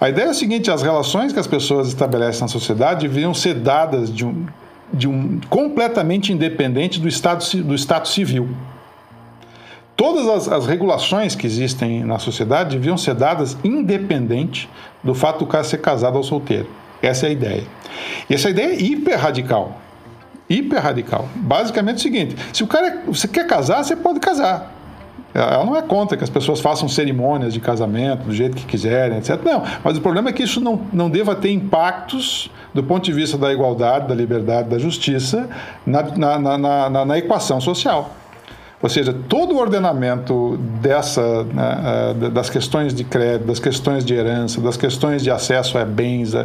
A ideia é a seguinte: as relações que as pessoas estabelecem na sociedade deveriam ser dadas de um, de um completamente independente do Estado, do Estado civil. Todas as, as, regulações que existem na sociedade deviam ser dadas independente do fato do cara ser casado ou solteiro. Essa é a ideia. E essa ideia é hiper radical. Hiper radical. Basicamente é o seguinte: se o cara você quer casar, você pode casar. Ela não é contra que as pessoas façam cerimônias de casamento do jeito que quiserem, etc. Não, mas o problema é que isso não, não deva ter impactos do ponto de vista da igualdade, da liberdade, da justiça na, na, na, na, na equação social. Ou seja, todo o ordenamento dessa, né, eh, das questões de crédito, das questões de herança, das questões de acesso a bens, é,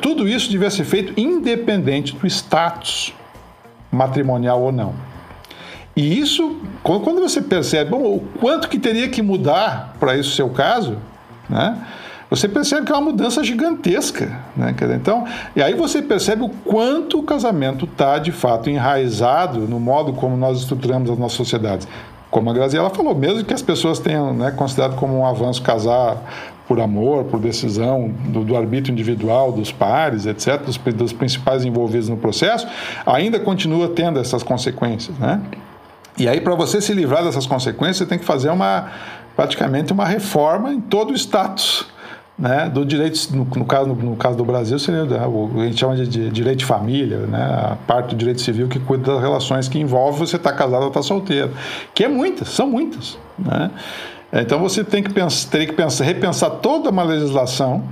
tudo isso devia ser feito independente do status matrimonial ou não. E isso, quando você percebe bom, o quanto que teria que mudar para isso seu caso, né? você percebe que é uma mudança gigantesca. Né? Então, e aí você percebe o quanto o casamento está, de fato, enraizado no modo como nós estruturamos as nossas sociedades. Como a Graziela falou, mesmo que as pessoas tenham né, considerado como um avanço casar por amor, por decisão do, do arbítrio individual, dos pares, etc., dos, dos, principais envolvidos no processo, ainda continua tendo essas consequências. Né? E aí, para você se livrar dessas consequências, você tem que fazer uma praticamente uma reforma em todo o status né, do direito, no, no, caso, no, caso do Brasil, seria né, o que a gente chama de, direito de família, né, a parte do direito civil que cuida das relações que envolve você estar tá casado ou estar tá solteiro, que é muitas, são muitas. Né? Então você tem que pensar, teria que pensar, repensar toda uma legislação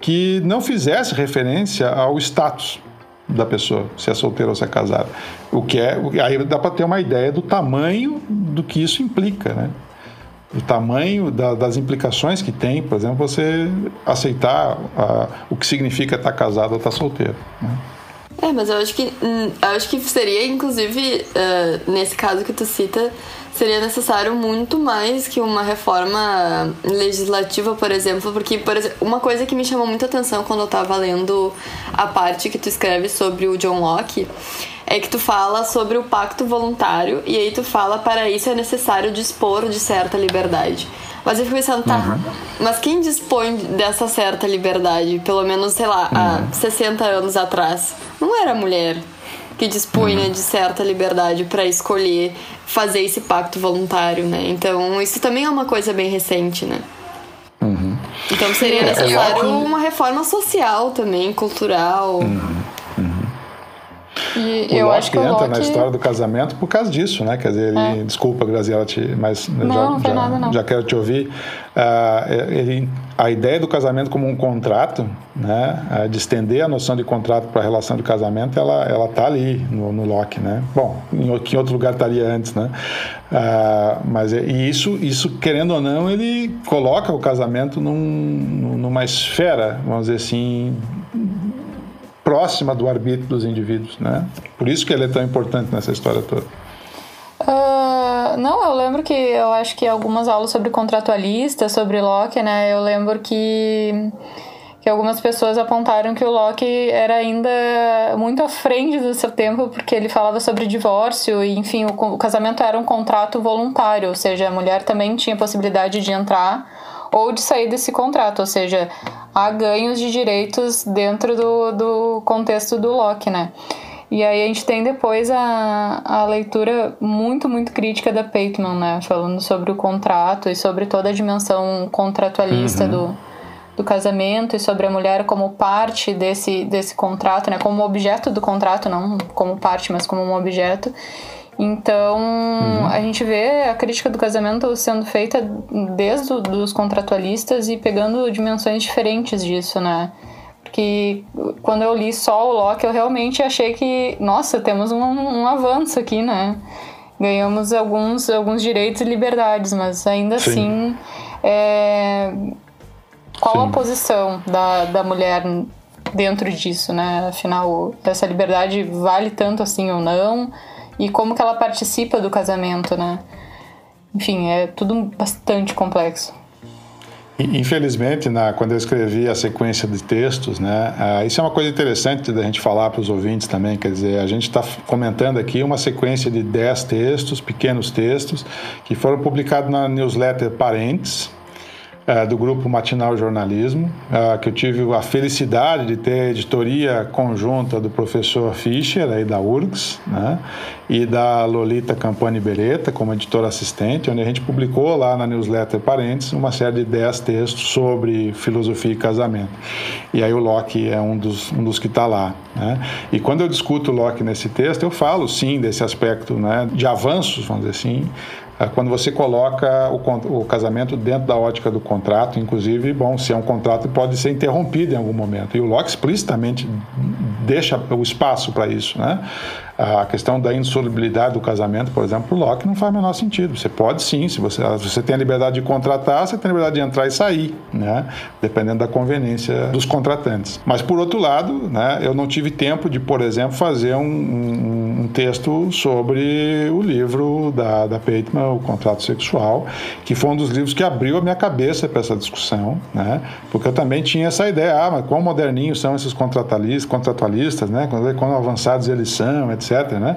que não fizesse referência ao status da pessoa, se é solteiro ou se é casado. O que é, aí dá para ter uma ideia do tamanho do que isso implica, né? o tamanho da, das implicações que tem, por exemplo, você aceitar a, o que significa estar casado ou estar solteiro. Né? É, mas eu acho que hum, eu acho que seria, inclusive, uh, nesse caso que tu cita, seria necessário muito mais que uma reforma legislativa, por exemplo, porque por exemplo, uma coisa que me chamou muita atenção quando eu estava lendo a parte que tu escreve sobre o John Locke é que tu fala sobre o pacto voluntário e aí tu fala para isso é necessário dispor de certa liberdade. Mas eu fico pensando, tá, uhum. mas quem dispõe dessa certa liberdade, pelo menos, sei lá, uhum. há 60 anos atrás, não era a mulher que dispunha uhum. de certa liberdade para escolher fazer esse pacto voluntário, né? Então, isso também é uma coisa bem recente, né? Uhum. Então seria é, necessário uma reforma social também, cultural. Uhum. E o eu Locke acho que entra Locke... na história do casamento por causa disso, né? Quer dizer, ele, é. desculpa, Graziela, te, mas não, já, já, nada, não. já quero te ouvir. Uh, ele, a ideia do casamento como um contrato, né? Uh, de estender a noção de contrato para a relação de casamento, ela ela tá ali no, no Locke, né? Bom, em, que em outro lugar estaria antes, né? Uh, mas é, e isso, isso querendo ou não, ele coloca o casamento num, numa esfera, vamos dizer assim, próxima do arbítrio dos indivíduos, né? Por isso que ele é tão importante nessa história toda. Uh, não, eu lembro que eu acho que algumas aulas sobre contratualista, sobre Locke, né? Eu lembro que que algumas pessoas apontaram que o Locke era ainda muito à frente do seu tempo, porque ele falava sobre divórcio e, enfim, o, o casamento era um contrato voluntário, ou seja, a mulher também tinha possibilidade de entrar ou de sair desse contrato, ou seja, há ganhos de direitos dentro do, do contexto do Locke, né? E aí a gente tem depois a, a leitura muito, muito crítica da Pateman, né? Falando sobre o contrato e sobre toda a dimensão contratualista uhum. do, do casamento e sobre a mulher como parte desse, desse contrato, né? Como objeto do contrato, não como parte, mas como um objeto. Então, uhum. a gente vê a crítica do casamento sendo feita desde os contratualistas e pegando dimensões diferentes disso, né? Porque quando eu li só o Locke, eu realmente achei que, nossa, temos um, um avanço aqui, né? ganhamos alguns, alguns direitos e liberdades, mas ainda Sim. assim, é... qual Sim. a posição da, da mulher dentro disso, né? Afinal, essa liberdade vale tanto assim ou não? E como que ela participa do casamento, né? Enfim, é tudo bastante complexo. Infelizmente, quando eu escrevi a sequência de textos, né, uh, isso é uma coisa interessante da gente falar para os ouvintes também. Quer dizer, a gente está comentando aqui uma sequência de 10 textos, pequenos textos, que foram publicados na newsletter Parentes, é, do grupo Matinal Jornalismo, é, que eu tive a felicidade de ter a editoria conjunta do professor Fischer, aí da URGS, né, e da Lolita Campani Beretta, como editora assistente, onde a gente publicou lá na newsletter Parentes uma série de 10 textos sobre filosofia e casamento. E aí o Locke é um dos, um dos que está lá. Né? E quando eu discuto Locke nesse texto, eu falo sim desse aspecto né, de avanços, vamos dizer assim, quando você coloca o, o, casamento dentro da ótica do contrato, inclusive, bom, se é um contrato pode ser interrompido em algum momento. E o Locke explicitamente deixa o espaço para isso, né? A questão da insolubilidade do casamento, por exemplo, o Locke não faz o menor sentido. Você pode sim, se você, você tem a liberdade de contratar, você tem a liberdade de entrar e sair, né? dependendo da conveniência dos contratantes. Mas, por outro lado, né, eu não tive tempo de, por exemplo, fazer um, um, um texto sobre o livro da, da Peitman, O Contrato Sexual, que foi um dos livros que abriu a minha cabeça para essa discussão, né? porque eu também tinha essa ideia, ah, mas quão moderninhos são esses contratualistas, contratualistas né? quão avançados eles são, etc etc. Né?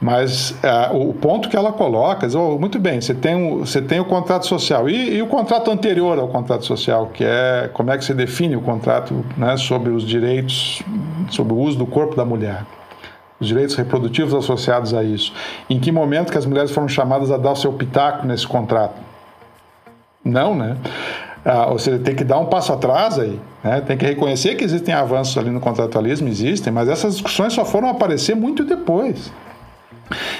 Mas uh, o ponto que ela coloca, oh, muito bem, você tem, um, você tem o contrato social e, e, o contrato anterior ao contrato social, que é como é que se define o contrato né, sobre os direitos, sobre o uso do corpo da mulher os direitos reprodutivos associados a isso. Em que momento que as mulheres foram chamadas a dar o seu pitaco nesse contrato? Não, né? Ah, ou seja, tem que dar um passo atrás aí, né? tem que reconhecer que existem avanços ali no contratualismo, existem, mas essas discussões só foram aparecer muito depois.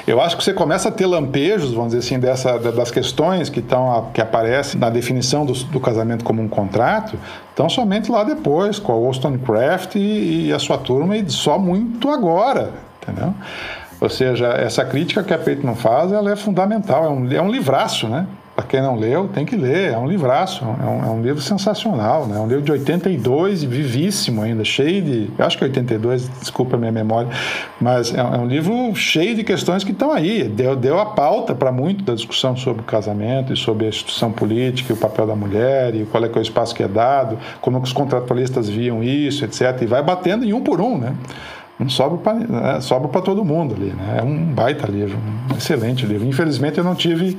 Eu acho que você começa a ter lampejos, vamos dizer assim, dessa, das questões que, estão, que aparecem na definição do, do casamento como um contrato, estão somente lá depois, com a Wollstonecraft e, e a sua turma, e só muito agora, entendeu? Ou seja, essa crítica que a Peito não faz, ela é fundamental, é um, é um livraço, né? Para quem não leu, tem que ler. É um livraço, é um, é um livro sensacional. Né? É um livro de 82, vivíssimo ainda, cheio de. Eu acho que é 82, desculpa a minha memória, mas é, é um livro cheio de questões que estão aí. Deu, deu a pauta para muito da discussão sobre o casamento e sobre a instituição política e o papel da mulher e qual é, que é o espaço que é dado, como os contratualistas viam isso, etc. E vai batendo em um por um, né? não sobra para é, para todo mundo ali, né? É um baita livro, um excelente livro. Infelizmente eu não tive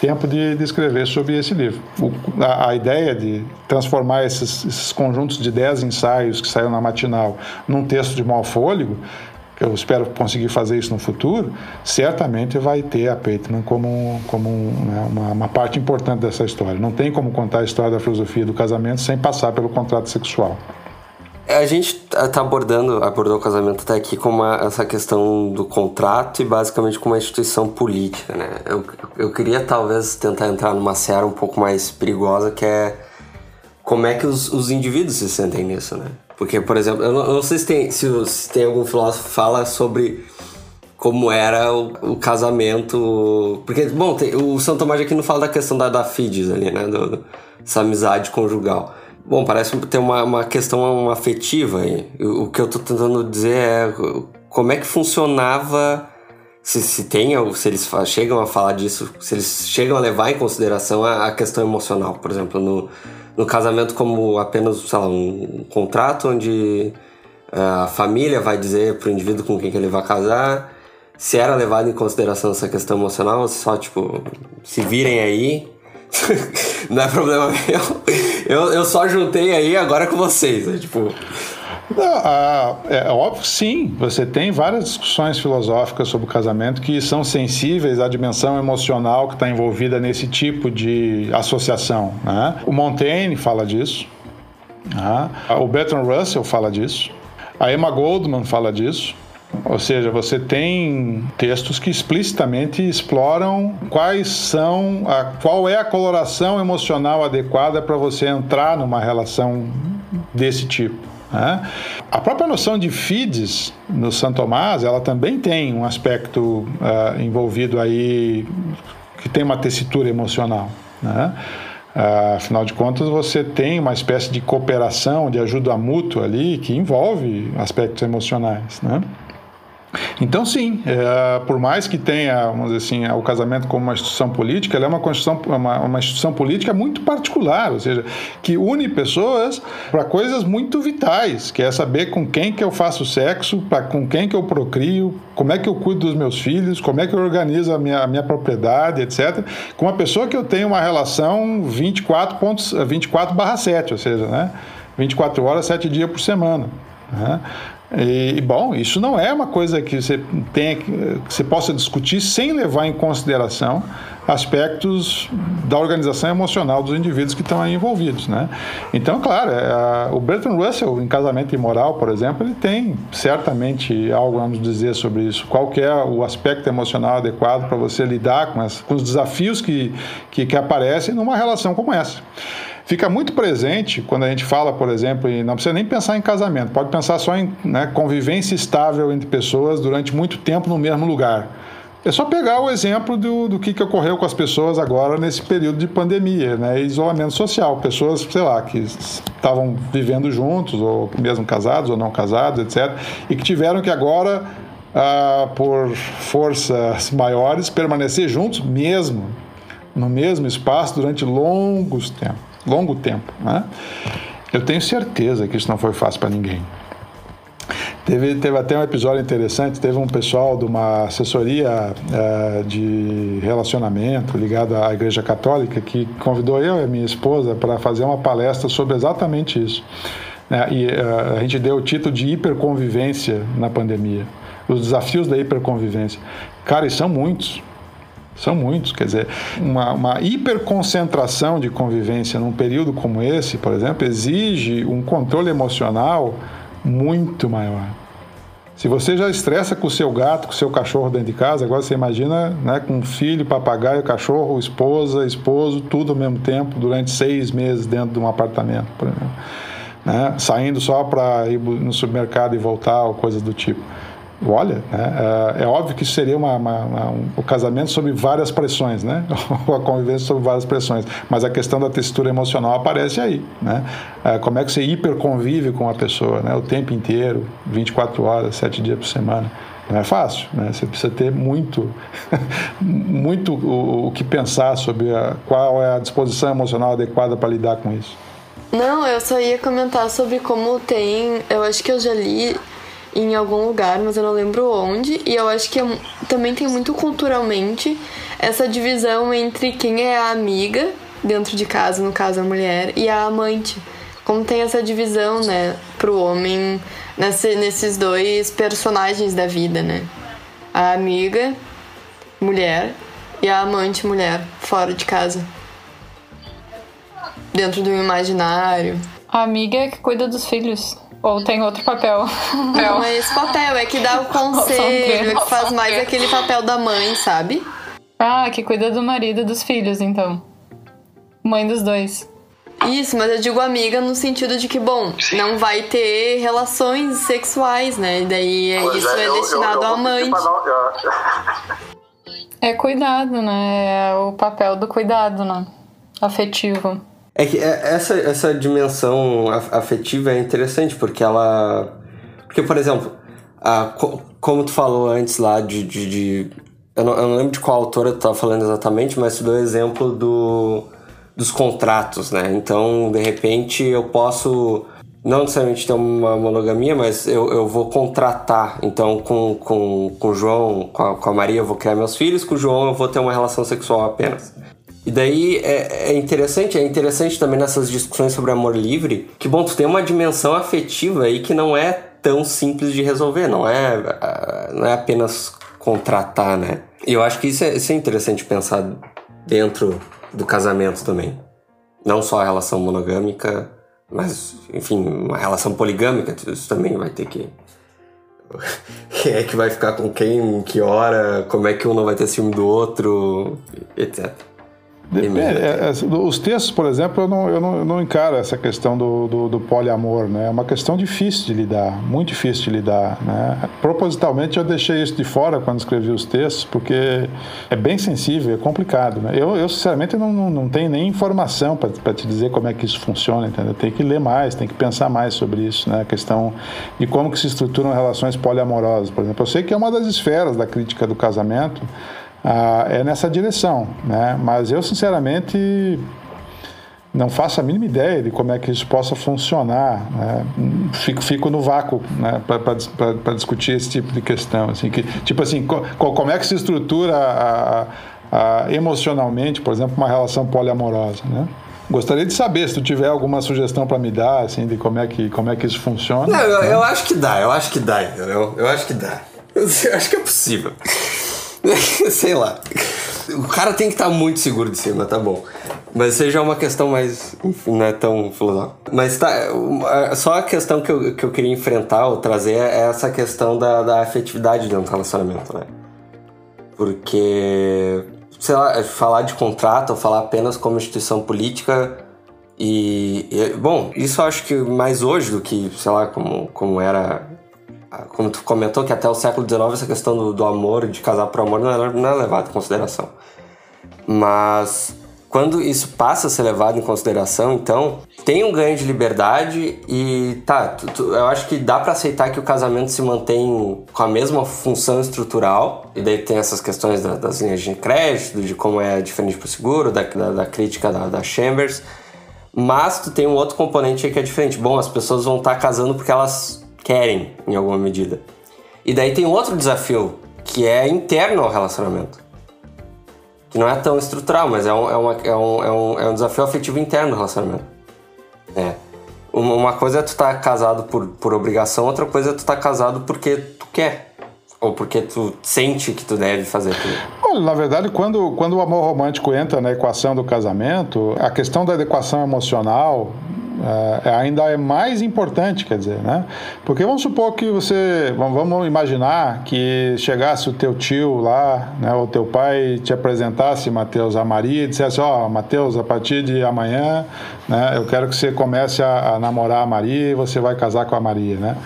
tempo de, de escrever sobre esse livro. O, a, a, ideia de transformar esses, esses conjuntos de dez ensaios que saíram na matinal num texto de mau fôlego, eu espero conseguir fazer isso no futuro, certamente vai ter a Pateman como, como né, uma, uma, parte importante dessa história. Não tem como contar a história da filosofia do casamento sem passar pelo contrato sexual. A gente está abordando, abordou o casamento até aqui com uma, essa questão do contrato e basicamente com uma instituição política, né? Eu, eu queria talvez tentar entrar numa seara um pouco mais perigosa que é como é que os, os indivíduos se sentem nisso, né? Porque, por exemplo, eu não, eu não sei se tem, se, se, tem algum filósofo que fala sobre como era o, o casamento. Porque, bom, tem, o São Tomás aqui não fala da questão da, da fides ali, né? Do, do, essa amizade conjugal. Bom, parece ter uma, uma questão afetiva aí. O, que eu estou tentando dizer é como é que funcionava, se, se tem, se eles chegam a falar disso, se eles chegam a levar em consideração a, a questão emocional. Por exemplo, no, no casamento como apenas, sei lá, um, contrato onde eh, a família vai dizer para o indivíduo com quem que ele vai casar, se era levado em consideração essa questão emocional, ou só, tipo, se virem aí, não é problema meu. Eu, eu só juntei aí agora com vocês. Né? Tipo. Não, é óbvio sim, você tem várias discussões filosóficas sobre o casamento que são sensíveis à dimensão emocional que está envolvida nesse tipo de associação. Né? O Montaigne fala disso, né? o Bertrand Russell fala disso, a Emma Goldman fala disso. Ou seja, você tem textos que explicitamente exploram quais são, a, qual é a coloração emocional adequada para você entrar numa relação desse tipo. Né? A própria noção de feeds no Santo Tomás, ela também tem um aspecto uh, envolvido aí que tem uma tessitura emocional. Né? Uh, afinal de contas, você tem uma espécie de cooperação, de ajuda mútua ali que envolve aspectos emocionais. Né? Então, sim, é, por mais que tenha, vamos dizer assim, o casamento como uma instituição política, ela é uma, constituição, uma, uma instituição política muito particular, ou seja, que une pessoas para coisas muito vitais, que é saber com quem que eu faço sexo, pra, com quem que eu procrio, como é que eu cuido dos meus filhos, como é que eu organizo a minha, a minha propriedade, etc., com uma pessoa que eu tenho uma relação 24, pontos, 24 barra 7, ou seja, né, 24 horas, 7 dias por semana. Né? E, bom, isso não é uma coisa que você, tenha, que você possa discutir sem levar em consideração aspectos da organização emocional dos indivíduos que estão aí envolvidos, né? Então, claro, é, o Bertrand Russell, em Casamento Imoral, por exemplo, ele tem certamente algo a nos dizer sobre isso. Qual é o aspecto emocional adequado para você lidar com, as, com os desafios que, que, que aparecem numa relação como essa fica muito presente quando a gente fala, por exemplo, e não precisa nem pensar em casamento, pode pensar só em né, convivência estável entre pessoas durante muito tempo no mesmo lugar. É só pegar o exemplo do, do que, que ocorreu com as pessoas agora nesse período de pandemia, né, isolamento social. Pessoas, sei lá, que estavam vivendo juntos, ou mesmo casados ou não casados, etc., e que tiveram que agora, ah, por forças maiores, permanecer juntos mesmo, no mesmo espaço durante longos tempos longo tempo. Né? Eu tenho certeza que isso não foi fácil para ninguém. Teve, teve até um episódio interessante, teve um pessoal de uma assessoria é, de relacionamento ligado à Igreja Católica que convidou eu e minha esposa para fazer uma palestra sobre exatamente isso. É, e uh, a gente deu o título de hiperconvivência na pandemia, os desafios da hiperconvivência. Cara, e são muitos. São muitos, quer dizer, uma, uma hiperconcentração de convivência num período como esse, por exemplo, exige um controle emocional muito maior. Se você já estressa com o seu gato, com o seu cachorro dentro de casa, agora você imagina né, com filho, papagaio, cachorro, esposa, esposo, tudo ao mesmo tempo, durante seis meses dentro de um apartamento, por exemplo. Né, saindo só para ir no supermercado e voltar, ou coisas do tipo. Olha, né, é, é óbvio que seria uma, uma, uma, um, o casamento sob várias pressões, né? Ou a convivência sob várias pressões. Mas a questão da textura emocional aparece aí, né? É, como é que você hiperconvive com a pessoa, né? O tempo inteiro, 24 horas, 7 dias por semana. Não é fácil, né? Você precisa ter muito, muito o, o que pensar sobre a, qual é a disposição emocional adequada para lidar com isso. Não, eu só ia comentar sobre como tem. Eu acho que eu já li em algum lugar, mas eu não lembro onde. E eu acho que é, também tem muito culturalmente essa divisão entre quem é a amiga dentro de casa, no caso a mulher, e a amante. Como tem essa divisão, né, pro homem nesse, nesses dois personagens da vida, né? A amiga, mulher, e a amante, mulher, fora de casa. Dentro do imaginário. A amiga é que cuida dos filhos. Ou tem outro papel? Não é esse papel, é que dá o conselho, é que faz mais aquele papel da mãe, sabe? Ah, que cuida do marido e dos filhos, então. Mãe dos dois. Isso, mas eu digo amiga no sentido de que, bom, não vai ter relações sexuais, né? E daí é, isso é, é destinado ao amante. É cuidado, né? É o papel do cuidado, né? Afetivo. É que é, essa, essa dimensão afetiva é interessante, porque ela. Porque, por exemplo, a, como tu falou antes lá de. de, de eu, não, eu, não, lembro de qual autora tu estava falando exatamente, mas tu deu o exemplo do, dos contratos, né? Então, de repente, eu posso. Não necessariamente ter uma monogamia, mas eu, eu vou contratar. Então, com, com, com o João, com a, com a Maria, eu vou criar meus filhos, com o João eu vou ter uma relação sexual apenas. E daí é, é, interessante, é interessante também nessas discussões sobre amor livre, que bom, tu tem uma dimensão afetiva aí que não é tão simples de resolver, não é, não é apenas contratar, né? E eu acho que isso é, isso é interessante pensar dentro do casamento também. Não só a relação monogâmica, mas, enfim, uma relação poligâmica, isso também vai ter que. Quem é que vai ficar com quem, que hora, como é que um não vai ter ciúme do outro, etc. Depende, é, é, os textos, por exemplo, eu não, eu não, eu não encaro essa questão do, do, do, poliamor, né? É uma questão difícil de lidar, muito difícil de lidar, né? Propositalmente eu deixei isso de fora quando escrevi os textos, porque é bem sensível, é complicado, né? Eu, eu sinceramente, não, não, não tenho nem informação para te dizer como é que isso funciona, entendeu? Tem que ler mais, tem que pensar mais sobre isso, né? A questão de como que se estruturam relações poliamorosas, por exemplo. Eu sei que é uma das esferas da crítica do casamento, ah, é nessa direção, né? Mas eu sinceramente não faço a mínima ideia de como é que isso possa funcionar. Né? Fico, fico no vácuo né? para discutir esse tipo de questão. Assim, que, tipo assim, co, como é que se estrutura a, a, emocionalmente, por exemplo, uma relação poliamorosa, né? Gostaria de saber se tu tiver alguma sugestão para me dar, assim, de como é que, como é que isso funciona. Não, eu, né? eu acho que dá, eu acho que dá, entendeu? Eu acho que dá. Eu acho que é possível. Sei lá. O cara tem que estar tá muito seguro de cima, tá bom. Mas seja uma questão mais. Enfim, não é tão filosófica. Mas tá. Só a questão que eu, que eu queria enfrentar ou trazer é essa questão da, da afetividade dentro do relacionamento, né? Porque. Sei lá, falar de contrato ou falar apenas como instituição política. E, e, bom, isso eu acho que mais hoje do que, sei lá, como, como era como tu comentou, que até o século XIX essa questão do, do amor, de casar por amor, não era, não em consideração. Mas quando isso passa a ser levado em consideração, então tem um ganho de liberdade e tá, tu, tu, eu acho que dá para aceitar que o casamento se mantém com a mesma função estrutural, e daí tem essas questões da, das linhas de crédito, de como é diferente para o seguro, da, da, da crítica da, da, Chambers, mas tu tem um outro componente aí que é diferente. Bom, as pessoas vão estar tá casando porque elas querem, em alguma medida. E daí tem outro desafio, que é interno ao relacionamento. Que não é tão estrutural, mas é um, é uma, é um, é um, é um desafio afetivo interno do relacionamento. É. Uma coisa é tu estar tá casado por, por obrigação, outra coisa é tu estar tá casado porque tu quer. Ou porque tu sente que tu deve fazer aquilo. Olha, na verdade, quando, quando o amor romântico entra na equação do casamento, a questão da adequação emocional é, é, ainda é mais importante, quer dizer, né? Porque vamos supor que você, vamos imaginar que chegasse o teu tio lá, né, o teu pai te apresentasse, Mateus, a Maria e dissesse, ó, oh, Mateus, a partir de amanhã, né, eu quero que você comece a, a namorar a Maria e você vai casar com a Maria, né?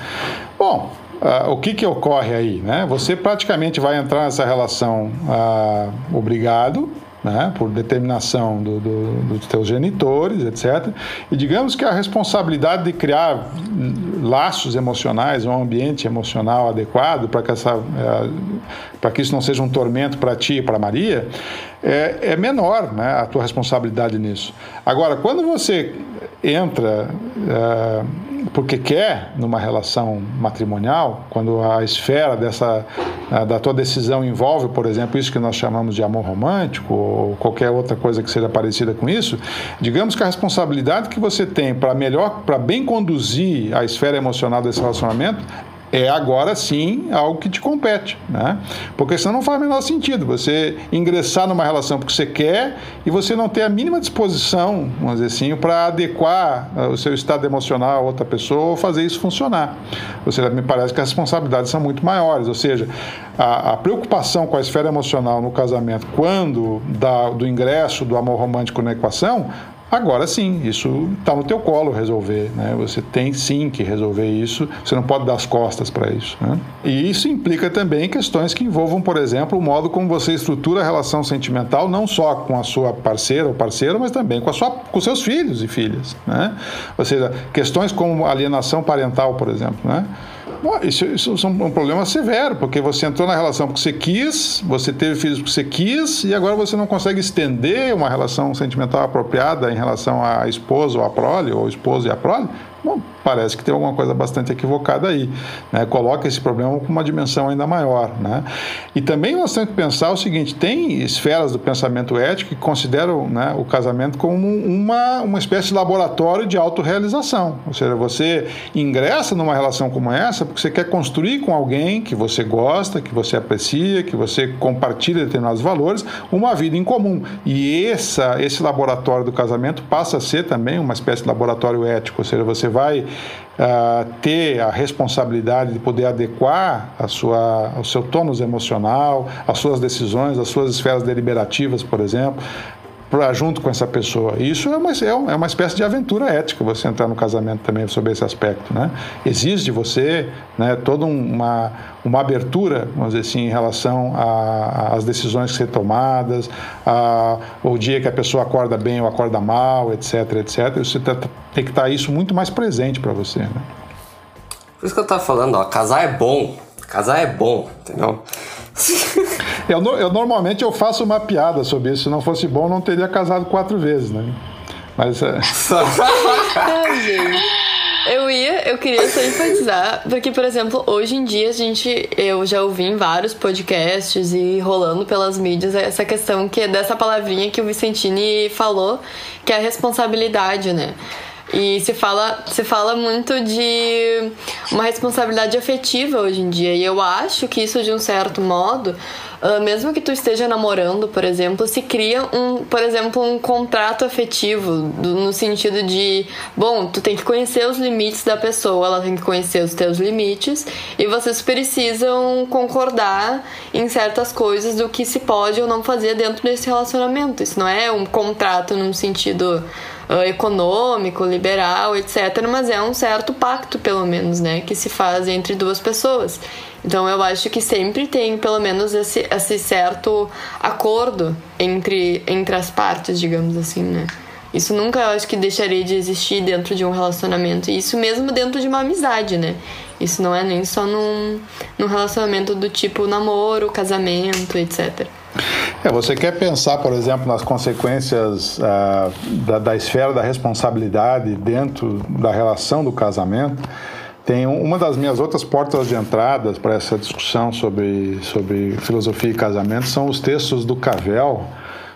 Bom, Uh, o que, que ocorre aí? Né? Você praticamente vai entrar nessa relação uh, obrigado, né, por determinação do, do, dos teus genitores, etc. E digamos que a responsabilidade de criar laços emocionais, um ambiente emocional adequado para que, é, que isso não seja um tormento para ti e para Maria, é, é menor né, a tua responsabilidade nisso. Agora, quando você entra é, porque quer numa relação matrimonial, quando a esfera dessa da tua decisão envolve, por exemplo, isso que nós chamamos de amor romântico ou qualquer outra coisa que seja parecida com isso, digamos que a responsabilidade que você tem para melhor, para bem conduzir a esfera emocional desse relacionamento é agora sim algo que te compete, né? Porque senão não faz o menor sentido você ingressar numa relação porque você quer e você não ter a mínima disposição, vamos dizer assim, para adequar uh, o seu estado emocional a outra pessoa ou fazer isso funcionar. Ou seja, me parece que as responsabilidades são muito maiores, ou seja, a, a preocupação com a esfera emocional no casamento quando da, do ingresso do amor romântico na equação Agora sim, isso está no teu colo resolver, né? Você tem sim que resolver isso, você não pode dar as costas para isso, né? E isso implica também questões que envolvam, por exemplo, o modo como você estrutura a relação sentimental, não só com a sua parceira ou parceiro, mas também com, a sua, com seus filhos e filhas, né? Ou seja, questões como alienação parental, por exemplo, né? Isso, isso é um problema severo, porque você entrou na relação porque você quis, você teve filhos porque você quis, e agora você não consegue estender uma relação sentimental apropriada em relação à esposa ou à prole, ou esposo e à prole. Bom, parece que tem alguma coisa bastante equivocada aí. Né? Coloca esse problema com uma dimensão ainda maior. Né? E também nós temos que pensar o seguinte: tem esferas do pensamento ético que consideram né, o casamento como uma, uma espécie de laboratório de autorrealização. Ou seja, você ingressa numa relação como essa porque você quer construir com alguém que você gosta, que você aprecia, que você compartilha determinados valores, uma vida em comum. E essa, esse laboratório do casamento passa a ser também uma espécie de laboratório ético, ou seja, você vai uh, ter a responsabilidade de poder adequar a sua, o seu tônus emocional, as suas decisões, as suas esferas deliberativas, por exemplo, pra, junto com essa pessoa. Isso é uma, é uma espécie de aventura ética, você entrar no casamento também sobre esse aspecto. Né? Exige de você né, toda uma, uma abertura, vamos dizer assim, em relação às decisões que ser tomadas, a, o dia que a pessoa acorda bem ou acorda mal, etc, etc. Você tá, tem que estar isso muito mais presente para você. Né? Por isso que eu estava falando, ó, casar é bom, casar é bom, entendeu? eu, eu, normalmente eu faço uma piada sobre isso. Se não fosse bom, não teria casado quatro vezes, né? Mas é. Eu ia, eu queria só enfatizar, porque, por exemplo, hoje em dia a gente, eu já ouvi em vários podcasts e rolando pelas mídias essa questão que é dessa palavrinha que o Vicentini falou, que é a responsabilidade, né? E se fala, se fala muito de uma responsabilidade afetiva hoje em dia. E eu acho que isso, de um certo modo, uh, mesmo que tu esteja namorando, por exemplo, se cria um, por exemplo, um contrato afetivo do, no sentido de, bom, tu tem que conhecer os limites da pessoa, ela tem que conhecer os teus limites e vocês precisam concordar em certas coisas do que se pode ou não fazer dentro desse relacionamento. Isso não é um contrato num sentido econômico, liberal, etc. Mas é um certo pacto, pelo menos, né, que se faz entre duas pessoas. Então eu acho que sempre tem pelo menos esse, esse certo acordo entre, entre as partes, digamos assim, né? Isso nunca eu acho que deixaria de existir dentro de um relacionamento. E isso mesmo dentro de uma amizade, né? Isso não é nem só num, num relacionamento do tipo namoro, casamento, etc. É, você quer pensar, por exemplo, nas consequências uh, da, da esfera da responsabilidade dentro da relação do casamento? Tem uma das minhas outras portas de entradas para essa discussão sobre, sobre filosofia e casamento são os textos do Cavell,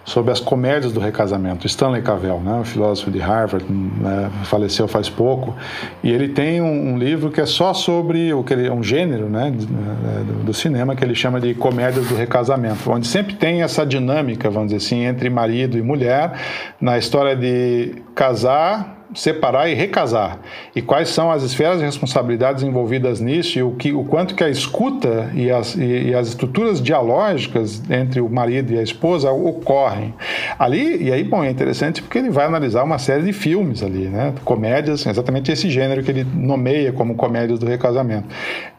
sobre as comédias do recasamento. Stanley Cavell, né, o filósofo de Harvard, né, faleceu faz pouco, e ele tem um, um, livro que é só sobre o que ele, um gênero, né, do, do, cinema que ele chama de comédias do recasamento, onde sempre tem essa dinâmica, vamos dizer assim, entre marido e mulher na história de casar separar e recasar. E quais são as esferas de responsabilidades envolvidas nisso e o, que, o quanto que a escuta e as, e, e as estruturas dialógicas entre o marido e a esposa ocorrem. Ali e aí bom é interessante porque ele vai analisar uma série de filmes ali né? Comédias exatamente esse gênero que ele nomeia como comédias do recasamento.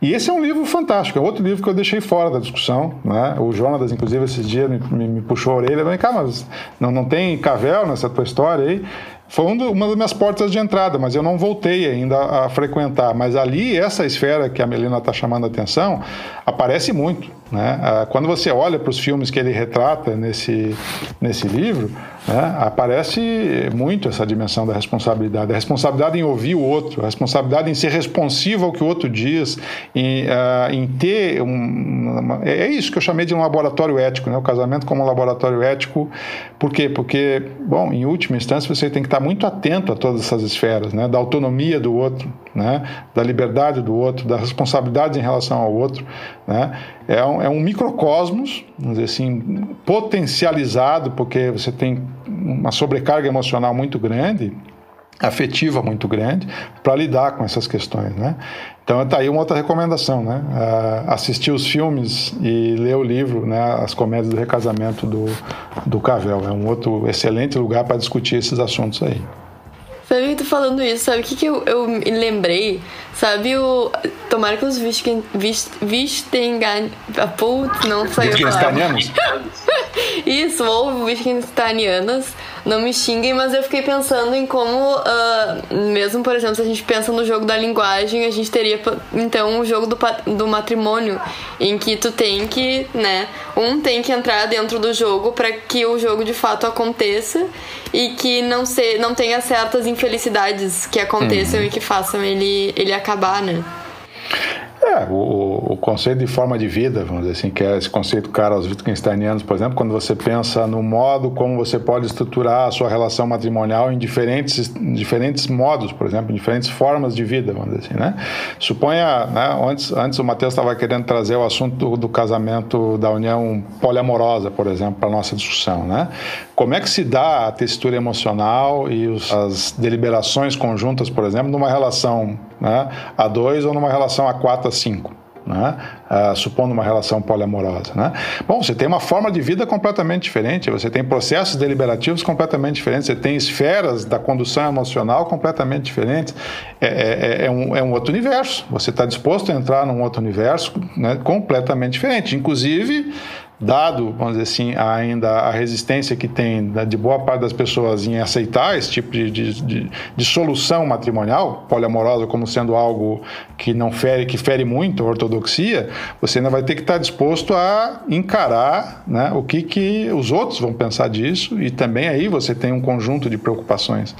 E esse é um livro fantástico é outro livro que eu deixei fora da discussão né? O Jonas inclusive esses dias me, me, me puxou a orelha vem cá mas não, não tem Cavel nessa tua história aí foi uma das minhas portas de entrada, mas eu não voltei ainda a frequentar. Mas ali, essa esfera que a Melina está chamando a atenção, aparece muito. Né? Ah, quando você olha para os filmes que ele retrata nesse, nesse livro, né, aparece muito essa dimensão da responsabilidade. A responsabilidade em ouvir o outro, a responsabilidade em ser responsivo ao que o outro diz, em, uh, em ter um, é, é isso que eu chamei de um laboratório ético, né? o casamento como um laboratório ético. Por quê? Porque, bom, em última instância, você tem que estar muito atento a todas essas esferas, né? da autonomia do outro, né? da liberdade do outro, da responsabilidade em relação ao outro. Né? É, um, é um microcosmos, vamos dizer assim, potencializado, porque você tem uma sobrecarga emocional muito grande, afetiva muito grande, para lidar com essas questões, né? Então está aí uma outra recomendação, né? Uh, assistir os filmes e ler o livro, né? As comédias do recasamento do, do Cavell. É um outro excelente lugar para discutir esses assuntos aí. Sabe que tu falando isso, sabe o que, que eu, eu me lembrei? Sabe o. Tomara que os Wittgenstein. Putz, não saiu. Wittgensteinianos? isso, ou Wittgensteinianas não me xinguem, mas eu fiquei pensando em como, uh, mesmo, por exemplo, se a gente pensa no jogo da linguagem, a gente teria, então, o jogo do, do matrimônio, em que tu tem que, né, um tem que entrar dentro do jogo para que o jogo de fato aconteça e que não, se, não tenha certas infelicidades que aconteçam uhum. e que façam ele, ele acabar, né? É, o, o, conceito de forma de vida, vamos dizer assim, que é esse conceito caro aos Wittgensteinianos, por exemplo, quando você pensa no modo como você pode estruturar a sua relação matrimonial em diferentes, diferentes modos, por exemplo, em diferentes formas de vida, vamos dizer assim, né? Suponha, né, antes, antes o Matheus estava querendo trazer o assunto do, do casamento, da união poliamorosa, por exemplo, para a nossa discussão, né? Como é que se dá a textura emocional e os, as deliberações conjuntas, por exemplo, numa relação né, a dois ou numa relação a quatro, a cinco? né? uh, supondo uma relação poliamorosa. Né? Bom, você tem uma forma de vida completamente diferente, você tem processos deliberativos completamente diferentes, você tem esferas da condução emocional completamente diferentes. É, é, é, é um, é um outro universo. Você está disposto a entrar num outro universo né, completamente diferente. Inclusive, dado, vamos dizer assim, ainda a resistência que tem de boa parte das pessoas em aceitar esse tipo de, de, de, de, solução matrimonial, poliamorosa, como sendo algo que não fere, que fere muito a ortodoxia, você ainda vai ter que estar disposto a encarar né, o que, que os outros vão pensar disso e também aí você tem um conjunto de preocupações.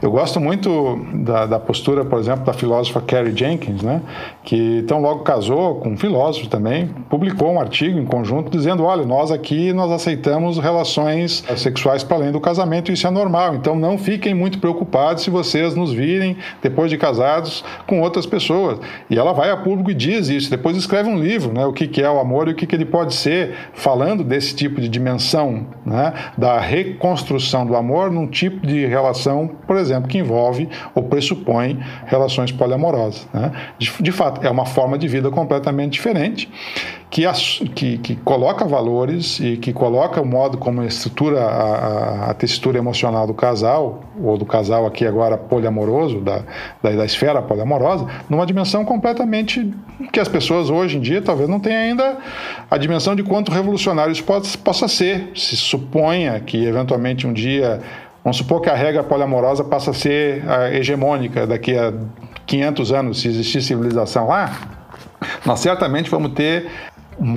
Eu gosto muito da, da postura, por exemplo, da filósofa Carrie Jenkins, né, que tão logo casou com um filósofo também, publicou um artigo em conjunto dizendo olha, nós aqui nós aceitamos relações sexuais para além do casamento, isso é normal. Então não fiquem muito preocupados se vocês nos virem depois de casados com outras pessoas. E ela vai a público e diz isso. Depois escreve um livro, né, o que, que é o amor e o que, que ele pode ser, falando desse tipo de dimensão, né, da reconstrução do amor num tipo de relação, por exemplo, que envolve ou pressupõe relações poliamorosas. Né? De, de fato, é uma forma de vida completamente diferente que, que, que, coloca valores e que coloca o modo como estrutura a, a, a, textura emocional do casal, ou do casal aqui agora poliamoroso, da, da, da, esfera poliamorosa, numa dimensão completamente que as pessoas hoje em dia talvez não tenham ainda a dimensão de quanto revolucionário isso pode, possa ser. Se suponha que eventualmente um dia, vamos supor que a regra poliamorosa passa a ser a hegemônica daqui a 500 anos, se existir civilização lá, nós certamente vamos ter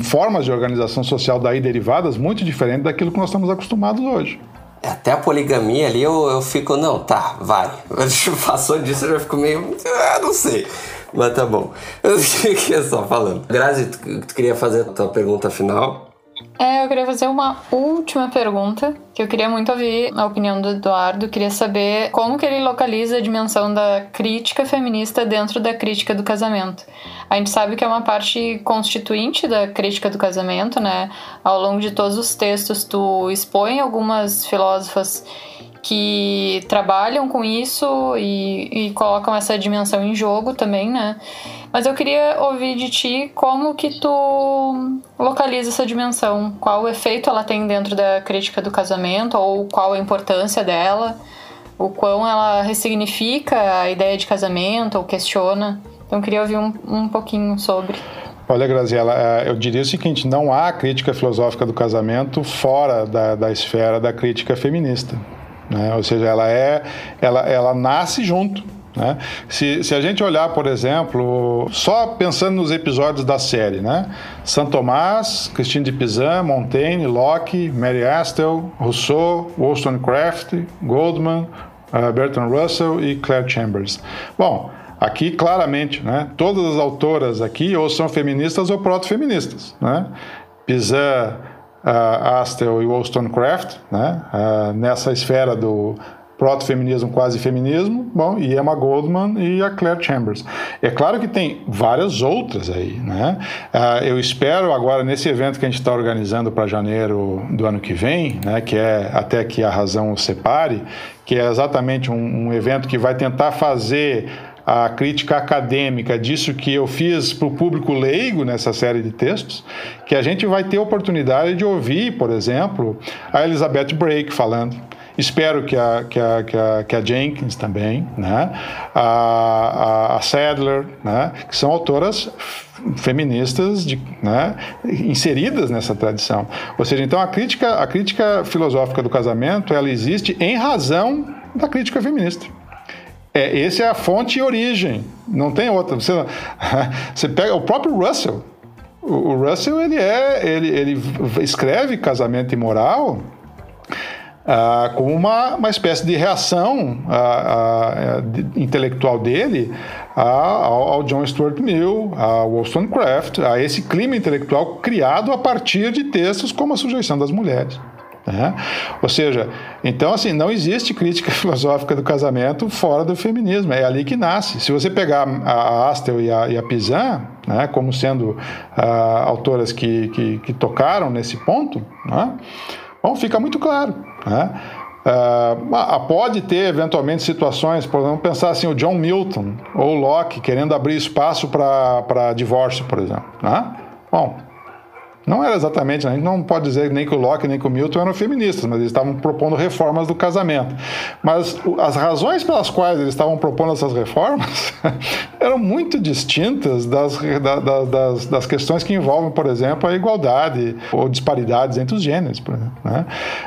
formas de organização social daí derivadas muito diferentes daquilo que nós estamos acostumados hoje. Até a poligamia ali eu, eu fico, não, tá, vai. Passou disso eu já fico meio, ah, não sei. Mas tá bom. Eu fiquei só falando. Grazi, tu, tu queria fazer a tua pergunta final? É, eu queria fazer uma última pergunta, que eu queria muito ouvir a opinião do Eduardo. Queria saber como que ele localiza a dimensão da crítica feminista dentro da crítica do casamento. A gente sabe que é uma parte constituinte da crítica do casamento, né? Ao longo de todos os textos, tu expõe algumas filósofas que trabalham com isso e, e colocam essa dimensão em jogo também, né? Mas eu queria ouvir de ti como que tu localiza essa dimensão, qual o efeito ela tem dentro da crítica do casamento ou qual a importância dela, o quão ela ressignifica a ideia de casamento ou questiona. Então eu queria ouvir um, um pouquinho sobre. Olha, Graziela, é, eu diria o seguinte: não há crítica filosófica do casamento fora da, da esfera da crítica feminista. Né? Ou seja, ela, é, ela, ela nasce junto né? Se, se a gente olhar, por exemplo, só pensando nos episódios da série, né? Saint Thomas, Christine de Pizan, Montaigne, Locke, Mary Astle, Rousseau, Wollstonecraft, Goldman, uh, Bertrand Russell e Claire Chambers. Bom, aqui claramente, né? Todas as autoras aqui ou são feministas ou proto-feministas, né? Pizan, uh, Astle e Wollstonecraft, né? Uh, nessa esfera do proto-feminismo, quase feminismo, bom, e Emma Goldman e a Claire Chambers. É claro que tem várias outras aí, né? Uh, eu espero agora nesse evento que a gente está organizando para janeiro do ano que vem, né, que é até que a razão separe, que é exatamente um, um evento que vai tentar fazer a crítica acadêmica disso que eu fiz para o público leigo nessa série de textos, que a gente vai ter oportunidade de ouvir, por exemplo, a Elizabeth Brake falando Espero que a, que a, que a, que a Jenkins também, né? a, a Sadler, né? que são autoras feministas de, né? inseridas nessa tradição. Ou seja, então a crítica, a crítica filosófica do casamento ela existe em razão da crítica feminista. É, essa é a fonte e origem, não tem outra. Você, você pega o próprio Russell. O, o Russell ele é, ele, ele escreve casamento imoral ah, como uma, uma espécie de reação ah, ah, de, intelectual dele ao, ao, John Stuart Mill, ao Wollstonecraft, a esse clima intelectual criado a partir de textos como a sujeição das mulheres. Né? Ou seja, então assim, não existe crítica filosófica do casamento fora do feminismo, é ali que nasce. Se você pegar a Astel e a, e a Pizan, né, como sendo autoras que, que, que, tocaram nesse ponto, né, Bom, fica muito claro. Né? Uh, pode ter eventualmente situações, por exemplo, pensar assim, o John Milton ou o Locke querendo abrir espaço para divórcio, por exemplo. Né? Bom, não era exatamente, a gente não pode dizer nem que o Locke nem que o Milton eram feministas, mas eles estavam propondo reformas do casamento. Mas as razões pelas quais eles estavam propondo essas reformas eram muito distintas das, da, da, das, das, questões que envolvem, por exemplo, a igualdade ou disparidades entre os gêneros. Por exemplo, né?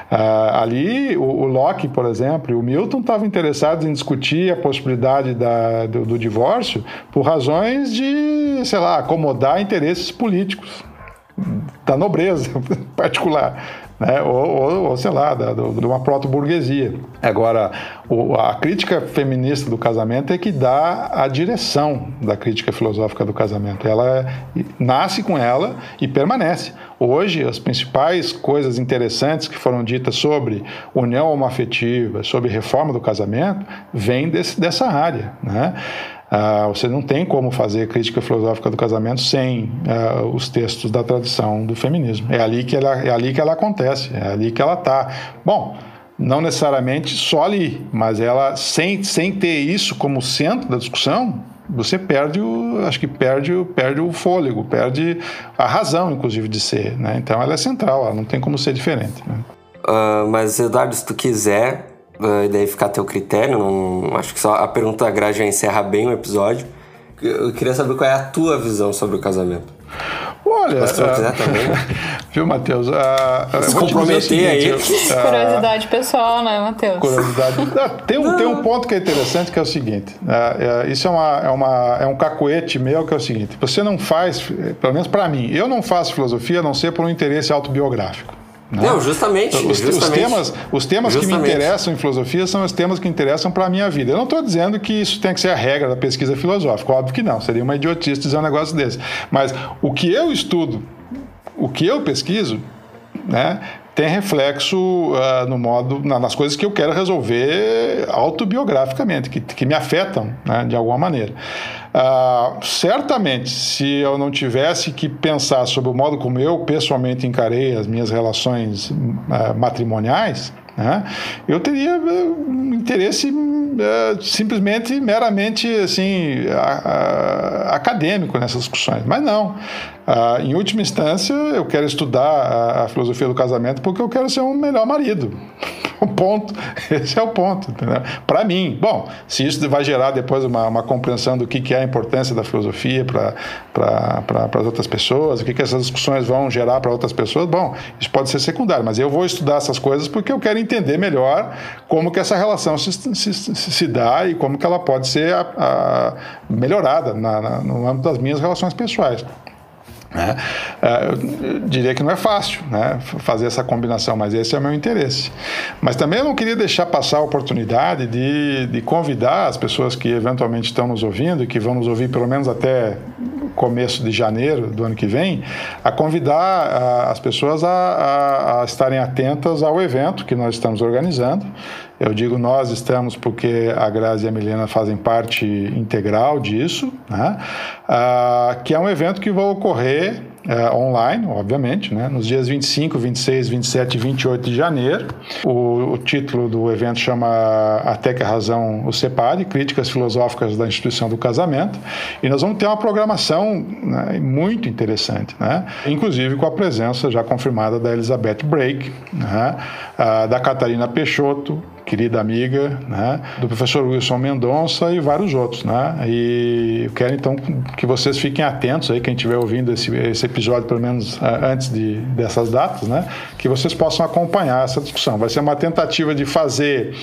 ah, ali, o, o, Locke, por exemplo, e o Milton estavam interessados em discutir a possibilidade da, do, do divórcio por razões de, sei lá, acomodar interesses políticos da nobreza particular, né? ou, ou, ou sei lá, da, do, de uma proto-burguesia. Agora, o, a crítica feminista do casamento é que dá a direção da crítica filosófica do casamento. Ela nasce com ela e permanece. Hoje, as principais coisas interessantes que foram ditas sobre união homoafetiva, sobre reforma do casamento, vêm dessa área. Né? Uh, você não tem como fazer crítica filosófica do casamento sem uh, os textos da tradição do feminismo. É ali que ela, é ali que ela acontece, é ali que ela está. Bom, não necessariamente só ali, mas ela sem, sem ter isso como centro da discussão, você perde o, acho que perde, perde o fôlego, perde a razão, inclusive, de ser. Né? Então ela é central, ela não tem como ser diferente. Né? Uh, mas Eduardo, se tu quiser, e daí ficar a teu critério. Não, acho que só a pergunta grade já encerra bem o episódio. Eu queria saber qual é a tua visão sobre o casamento. Olha, se uh, quiser também. viu, Matheus? Uh, Se comprometer seguinte, aí. Uh, curiosidade pessoal, né, Matheus? Curiosidade. tem, um, tem um ponto que é interessante que é o seguinte: uh, isso é, uma, é, uma, é um cacoete meu que é o seguinte: você não faz, pelo menos para mim, eu não faço filosofia a não ser por um interesse autobiográfico. Né? Não, justamente. Os, justamente. os temas, os temas que me interessam em filosofia são os temas que interessam para a minha vida. Eu não estou dizendo que isso tem que ser a regra da pesquisa filosófica, óbvio que não, seria uma idiotice dizer um negócio desse. Mas o que eu estudo, o que eu pesquiso, né, tem reflexo uh, no modo, na, nas coisas que eu quero resolver autobiograficamente, que, que me afetam né, de alguma maneira. Uh, certamente, se eu não tivesse que pensar sobre o modo como eu pessoalmente encarei as minhas relações uh, matrimoniais, né, eu teria um interesse simplesmente meramente assim acadêmico nessas discussões, mas não. Ah, em última instância, eu quero estudar a, a, filosofia do casamento porque eu quero ser um melhor marido. O ponto. Esse é o ponto. Para mim. Bom, se isso vai gerar depois uma, uma compreensão do que, que é a importância da filosofia para pra, as outras pessoas, o que, que essas discussões vão gerar para outras pessoas, bom, isso pode ser secundário, mas eu vou estudar essas coisas porque eu quero entender melhor como que essa relação se, se, se dá e como que ela pode ser a, a melhorada na, na, no âmbito das minhas relações pessoais. Né? É, eu diria que não é fácil né, fazer essa combinação, mas esse é o meu interesse. Mas também eu não queria deixar passar a oportunidade de, de convidar as pessoas que eventualmente estão nos ouvindo e que vão nos ouvir pelo menos até começo de janeiro do ano que vem, a convidar as pessoas a, a, a estarem atentas ao evento que nós estamos organizando. Eu digo nós estamos porque a Grazi e a Milena fazem parte integral disso, né? Ah, que é um evento que vai ocorrer é, online, obviamente, né? nos dias 25, 26, 27 e 28 de janeiro. O, o, título do evento chama Até que a Razão o Separe, Críticas Filosóficas da Instituição do Casamento. E nós vamos ter uma programação né, muito interessante, né? inclusive com a presença já confirmada da Elizabeth Brake, né? da Catarina Peixoto, querida amiga, né, do professor Wilson Mendonça e vários outros, né, e eu quero então que vocês fiquem atentos aí, quem estiver ouvindo esse, esse episódio, pelo menos antes de, dessas datas, né, que vocês possam acompanhar essa discussão. Vai ser uma tentativa de fazer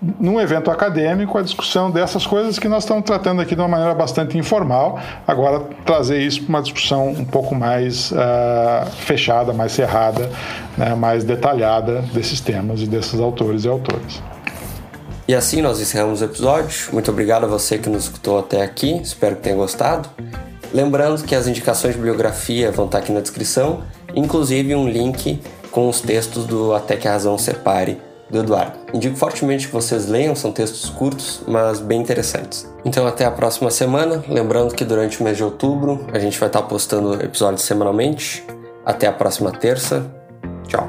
num evento acadêmico a discussão dessas coisas que nós estamos tratando aqui de uma maneira bastante informal, agora trazer isso para uma discussão um pouco mais uh, fechada, mais cerrada, né, mais detalhada desses temas e desses autores e autores. E assim nós encerramos o episódio. Muito obrigado a você que nos escutou até aqui. Espero que tenha gostado. Lembrando que as indicações de bibliografia vão estar aqui na descrição, inclusive um link com os textos do Até que a Razão Separe do Eduardo. Indico fortemente que vocês leiam, são textos curtos, mas bem interessantes. Então até a próxima semana, lembrando que durante o mês de outubro a gente vai estar postando episódios semanalmente. Até a próxima terça. Tchau.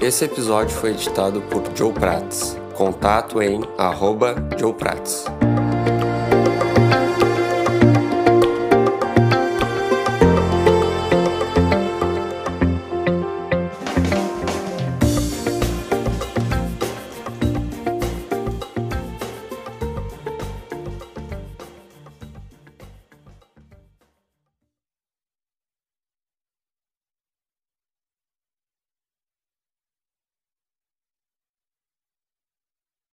Esse episódio foi editado por Joe Prats. Contato em arroba Joe Prats.